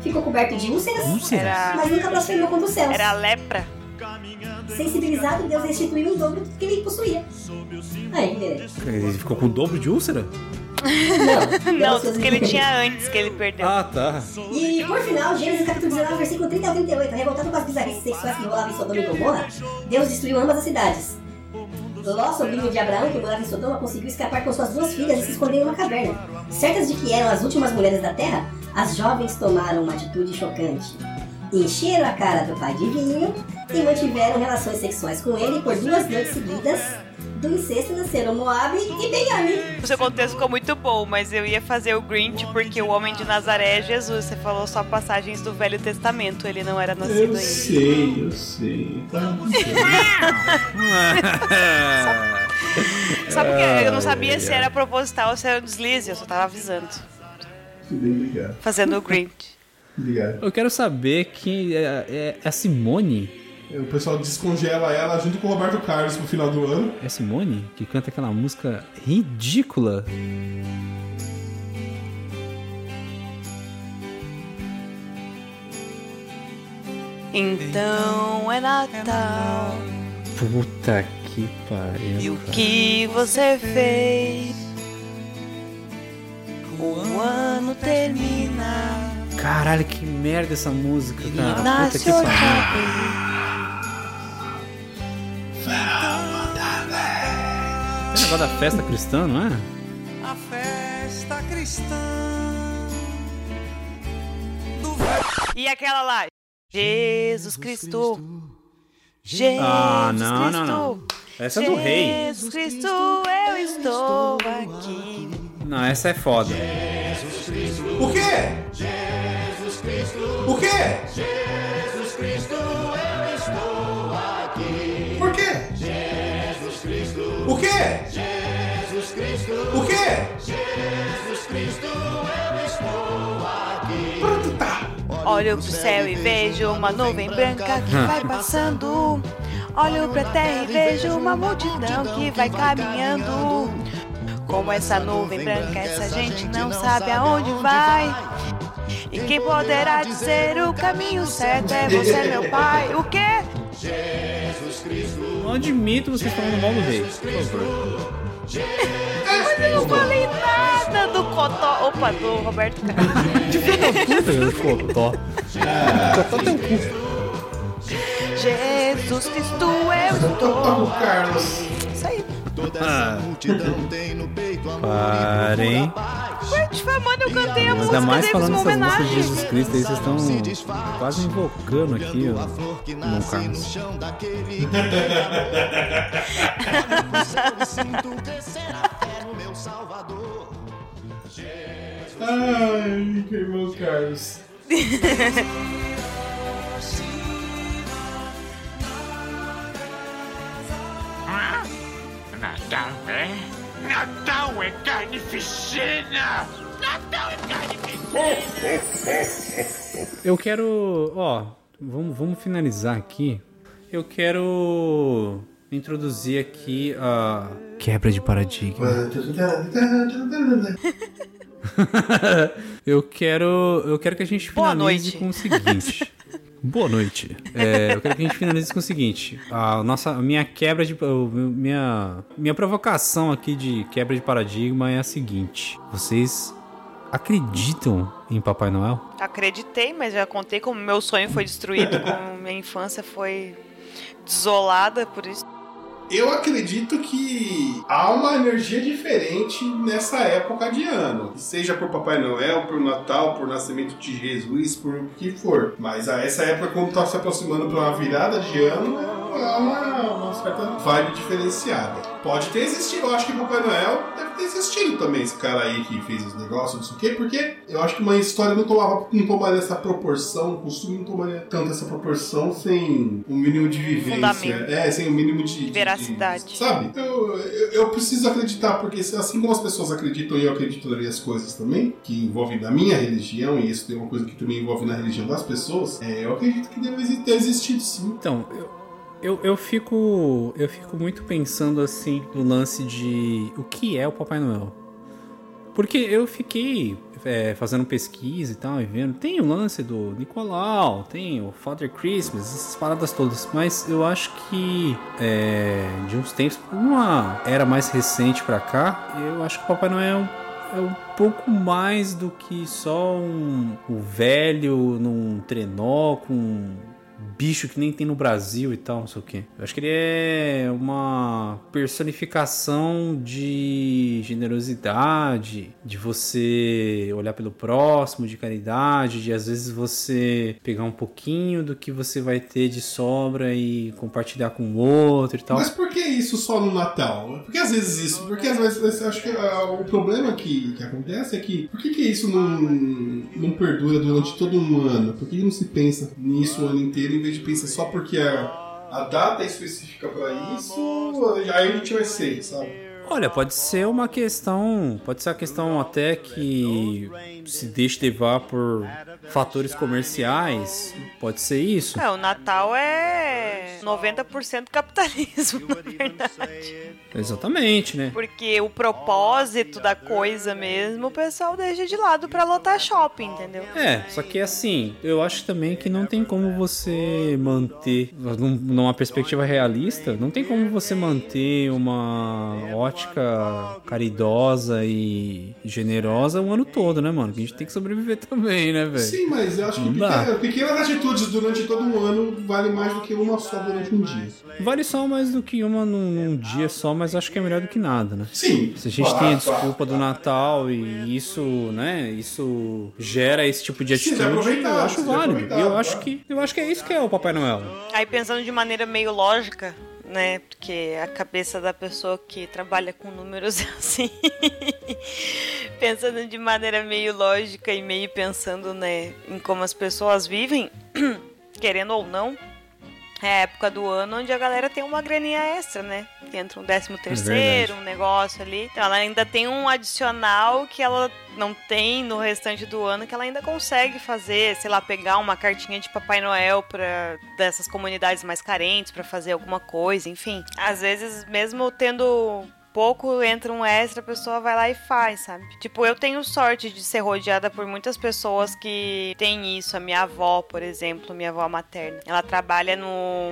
ficou coberto de úlceras, Úlceras? Era, mas nunca blasfemou contra os céus. era a lepra. Sensibilizado, Deus restituiu o dobro do que ele possuía. Aí, beleza. Ele ficou com o dobro de úlcera? Não, Não, que ele tinha antes que ele perdeu. Ah, tá. E por final, Gênesis capítulo 19, versículo 30 ao 38, revoltado com as bizarrices sexuais que rolavam em Sodoma e Gomorra, Deus destruiu ambas as cidades. Ló, sobrinho de Abraão, que morava em Sodoma, conseguiu escapar com suas duas filhas e se esconder em uma caverna. Certas de que eram as últimas mulheres da terra, as jovens tomaram uma atitude chocante. Encheram a cara do pai de vinho e mantiveram relações sexuais com ele por duas noites seguidas, Do incesto nasceram Moab e Benjamim. O seu contexto ficou muito bom, mas eu ia fazer o Grinch porque o homem de Nazaré é Jesus. Você falou só passagens do Velho Testamento, ele não era nascido Eu ainda. sei, eu sei. Tá. Sabe por quê? Eu não sabia se era proposital ou se era um deslize, eu só tava avisando. Fazendo o Grinch. Obrigado. Eu quero saber que é, é, é a Simone. O pessoal descongela ela junto com o Roberto Carlos pro final do ano. É Simone que canta aquela música ridícula. Então é Natal. Puta que pariu. E o que você fez? O ano termina. Caralho, que merda essa música, cara. Puta Nasce que pariu. Esse negócio da festa cristã, não é? A festa cristã. E aquela lá? Jesus Cristo. Jesus Ah, não, Cristo. não, não. Essa é do rei. Jesus Cristo, eu estou aqui. Não, essa é foda. O quê? Jesus Cristo. O quê? Jesus Cristo, eu estou aqui. Por quê? Jesus Cristo. O quê? Jesus Cristo. O quê? Jesus Cristo, eu estou aqui. Pronto, tá. Olho pro céu e vejo uma nuvem branca que vai passando. Olho pra terra e vejo uma multidão que vai caminhando. Como essa nuvem branca, essa gente não sabe aonde vai. E quem poderá dizer o caminho certo é você, meu pai. O quê? Não admito vocês falando mal do rei. Mas eu não falei nada do Cotó. Opa, do Roberto Carlos. Puta, Cotó. Cotó tem um cu. Jesus Cristo, eu estou. Carlos. Isso aí. Ah. Parem. Ué, mano, eu cantei a Ainda música mais deles falando uma essas músicas de homenagem. Jesus Cristo aí, vocês estão quase invocando aqui, ó. Irmão Carlos. Ai, que irmão Carlos. Natal é? Natal é carnificina! Natal é carnificina! Eu quero. Ó, vamos, vamos finalizar aqui. Eu quero introduzir aqui a quebra de paradigma. eu quero. Eu quero que a gente Boa finalize noite. com o seguinte. Boa noite. É, eu quero que a gente finalize com o seguinte. A nossa, a minha quebra de. Minha, minha provocação aqui de quebra de paradigma é a seguinte. Vocês acreditam em Papai Noel? Acreditei, mas já contei como meu sonho foi destruído, como minha infância foi desolada por isso. Eu acredito que há uma energia diferente nessa época de ano. Seja por Papai Noel, por Natal, por nascimento de Jesus, por o que for. Mas a essa época, quando tá se aproximando para uma virada de ano, é uma, uma certa vibe diferenciada. Pode ter existido, eu acho que Papai Noel deve ter existido também, esse cara aí que fez os negócios, não sei o quê, porque eu acho que uma história não tomava, não tomaria essa proporção, o costume não tomaria tanto essa proporção sem um mínimo de vivência. Fundamento. É, sem um mínimo de, de- Veracidade. Sabe? Eu, eu, eu preciso acreditar, porque assim como as pessoas acreditam e eu acredito nas minhas coisas também, que envolvem na minha religião, e isso é uma coisa que também envolve na religião das pessoas, é, eu acredito que deve ter existido sim. Então, eu, eu, eu fico. Eu fico muito pensando assim no lance de o que é o Papai Noel. Porque eu fiquei é, fazendo pesquisa e tal, e vendo. Tem o lance do Nicolau, tem o Father Christmas, essas paradas todas. Mas eu acho que é, de uns tempos, uma era mais recente pra cá, eu acho que o Papai Noel é um pouco mais do que só um, o velho num trenó com bicho que nem tem no Brasil e tal, não sei o quê. Eu acho que ele é uma personificação de generosidade, de você olhar pelo próximo, de caridade, de às vezes você pegar um pouquinho do que você vai ter de sobra e compartilhar com o outro e tal. Mas por que isso só no Natal? Por que às vezes isso? Porque às vezes acho que ah, o problema que, que acontece é que por que, que isso não, não perdura durante todo um ano? Por que não se pensa nisso o ano inteiro em vez de pensar só porque a, a data é específica pra isso, aí a gente vai ser, sabe? Olha, pode ser uma questão, pode ser a questão até que se deixe levar por fatores comerciais, pode ser isso. É, o Natal é 90% capitalismo, na verdade. Exatamente, né? Porque o propósito da coisa mesmo, o pessoal deixa de lado pra lotar shopping, entendeu? É, só que assim, eu acho também que não tem como você manter, num- numa perspectiva realista, não tem como você manter uma ótica caridosa e generosa o ano todo, né, mano? Que a gente tem que sobreviver também, né, velho? Sim, mas eu acho que pequena- pequenas atitudes durante todo um ano vale mais do que uma só durante um dia. Vale só mais do que uma num, num dia só, mas acho que é melhor do que nada, né? Sim. Se a gente claro, tem a claro. desculpa do Natal e isso, né, isso gera esse tipo de atitude, eu acho válido. E eu acho claro. que eu acho que é isso que é o Papai Noel. Aí pensando de maneira meio lógica, né? Porque a cabeça da pessoa que trabalha com números é assim. pensando de maneira meio lógica e meio pensando, né, em como as pessoas vivem, querendo ou não. É a época do ano onde a galera tem uma graninha extra, né? Que entra um décimo terceiro, um negócio ali. Então ela ainda tem um adicional que ela não tem no restante do ano que ela ainda consegue fazer, sei lá, pegar uma cartinha de Papai Noel para dessas comunidades mais carentes para fazer alguma coisa, enfim. Às vezes mesmo tendo pouco entra um extra, a pessoa vai lá e faz, sabe? Tipo, eu tenho sorte de ser rodeada por muitas pessoas que têm isso. A minha avó, por exemplo, minha avó materna, ela trabalha no.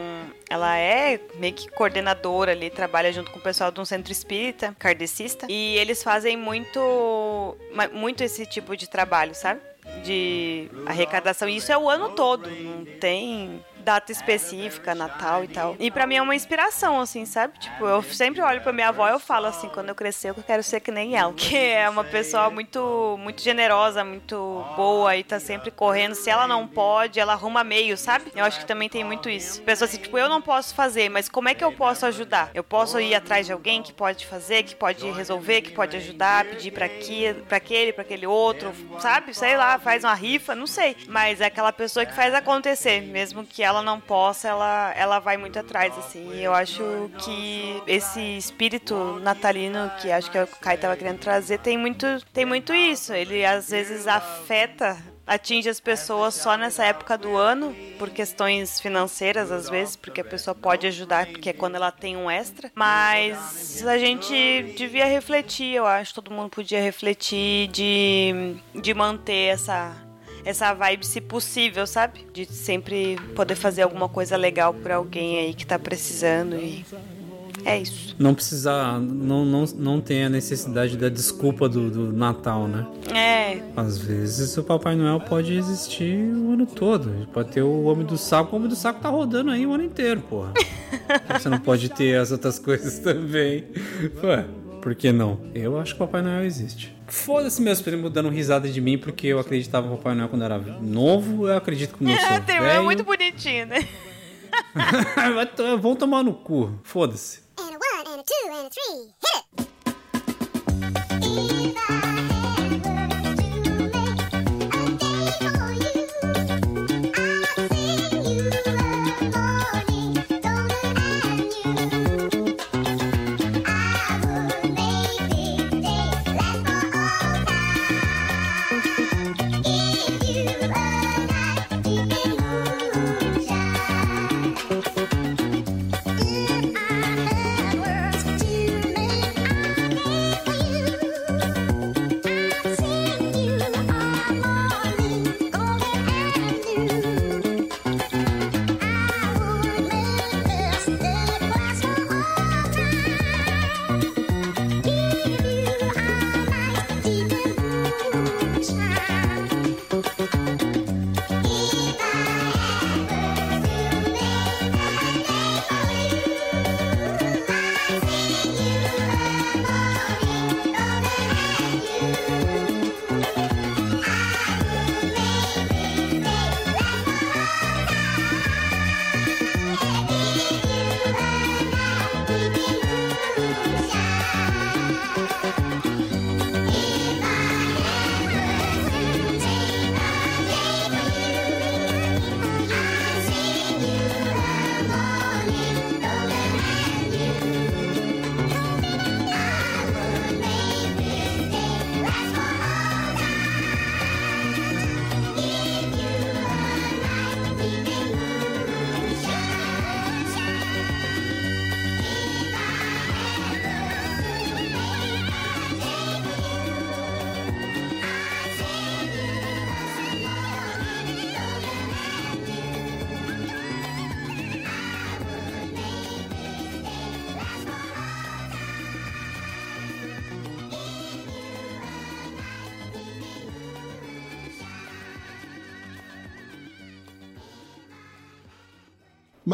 Ela é meio que coordenadora ali, trabalha junto com o pessoal de um centro espírita, kardecista. E eles fazem muito. muito esse tipo de trabalho, sabe? De arrecadação. E isso é o ano todo, não tem data específica, Natal e tal. E pra mim é uma inspiração, assim, sabe? Tipo, eu sempre olho pra minha avó e eu falo assim, quando eu crescer eu quero ser que nem ela. Que é uma pessoa muito, muito generosa, muito boa e tá sempre correndo. Se ela não pode, ela arruma meio, sabe? Eu acho que também tem muito isso. Pessoa assim, tipo, eu não posso fazer, mas como é que eu posso ajudar? Eu posso ir atrás de alguém que pode fazer, que pode resolver, que pode ajudar, pedir pra, aqui, pra aquele, pra aquele outro, sabe? Sei lá, faz uma rifa, não sei. Mas é aquela pessoa que faz acontecer, mesmo que ela não possa, ela, ela vai muito atrás, assim. Eu acho que esse espírito natalino que acho que o Kai tava querendo trazer tem muito, tem muito isso. Ele às vezes afeta atinge as pessoas só nessa época do ano, por questões financeiras, às vezes, porque a pessoa pode ajudar, porque é quando ela tem um extra. Mas a gente devia refletir, eu acho, todo mundo podia refletir de, de manter essa. Essa vibe, se possível, sabe? De sempre poder fazer alguma coisa legal por alguém aí que tá precisando e. É isso. Não precisar, não, não, não tem a necessidade da desculpa do, do Natal, né? É, Às vezes o Papai Noel pode existir o ano todo. Pode ter o Homem do Saco, o Homem do Saco tá rodando aí o ano inteiro, porra. Você não pode ter as outras coisas também. Ué, por que não? Eu acho que o Papai Noel existe. Foda-se meus primos dando risada de mim porque eu acreditava no Papai Noel quando era novo. Eu acredito que eu sou terminou velho. muito bonitinho, né? Vão tomar no cu. Foda-se. And a one, and a two, and a three. Hit it!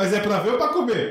Mas é pra ver ou pra comer?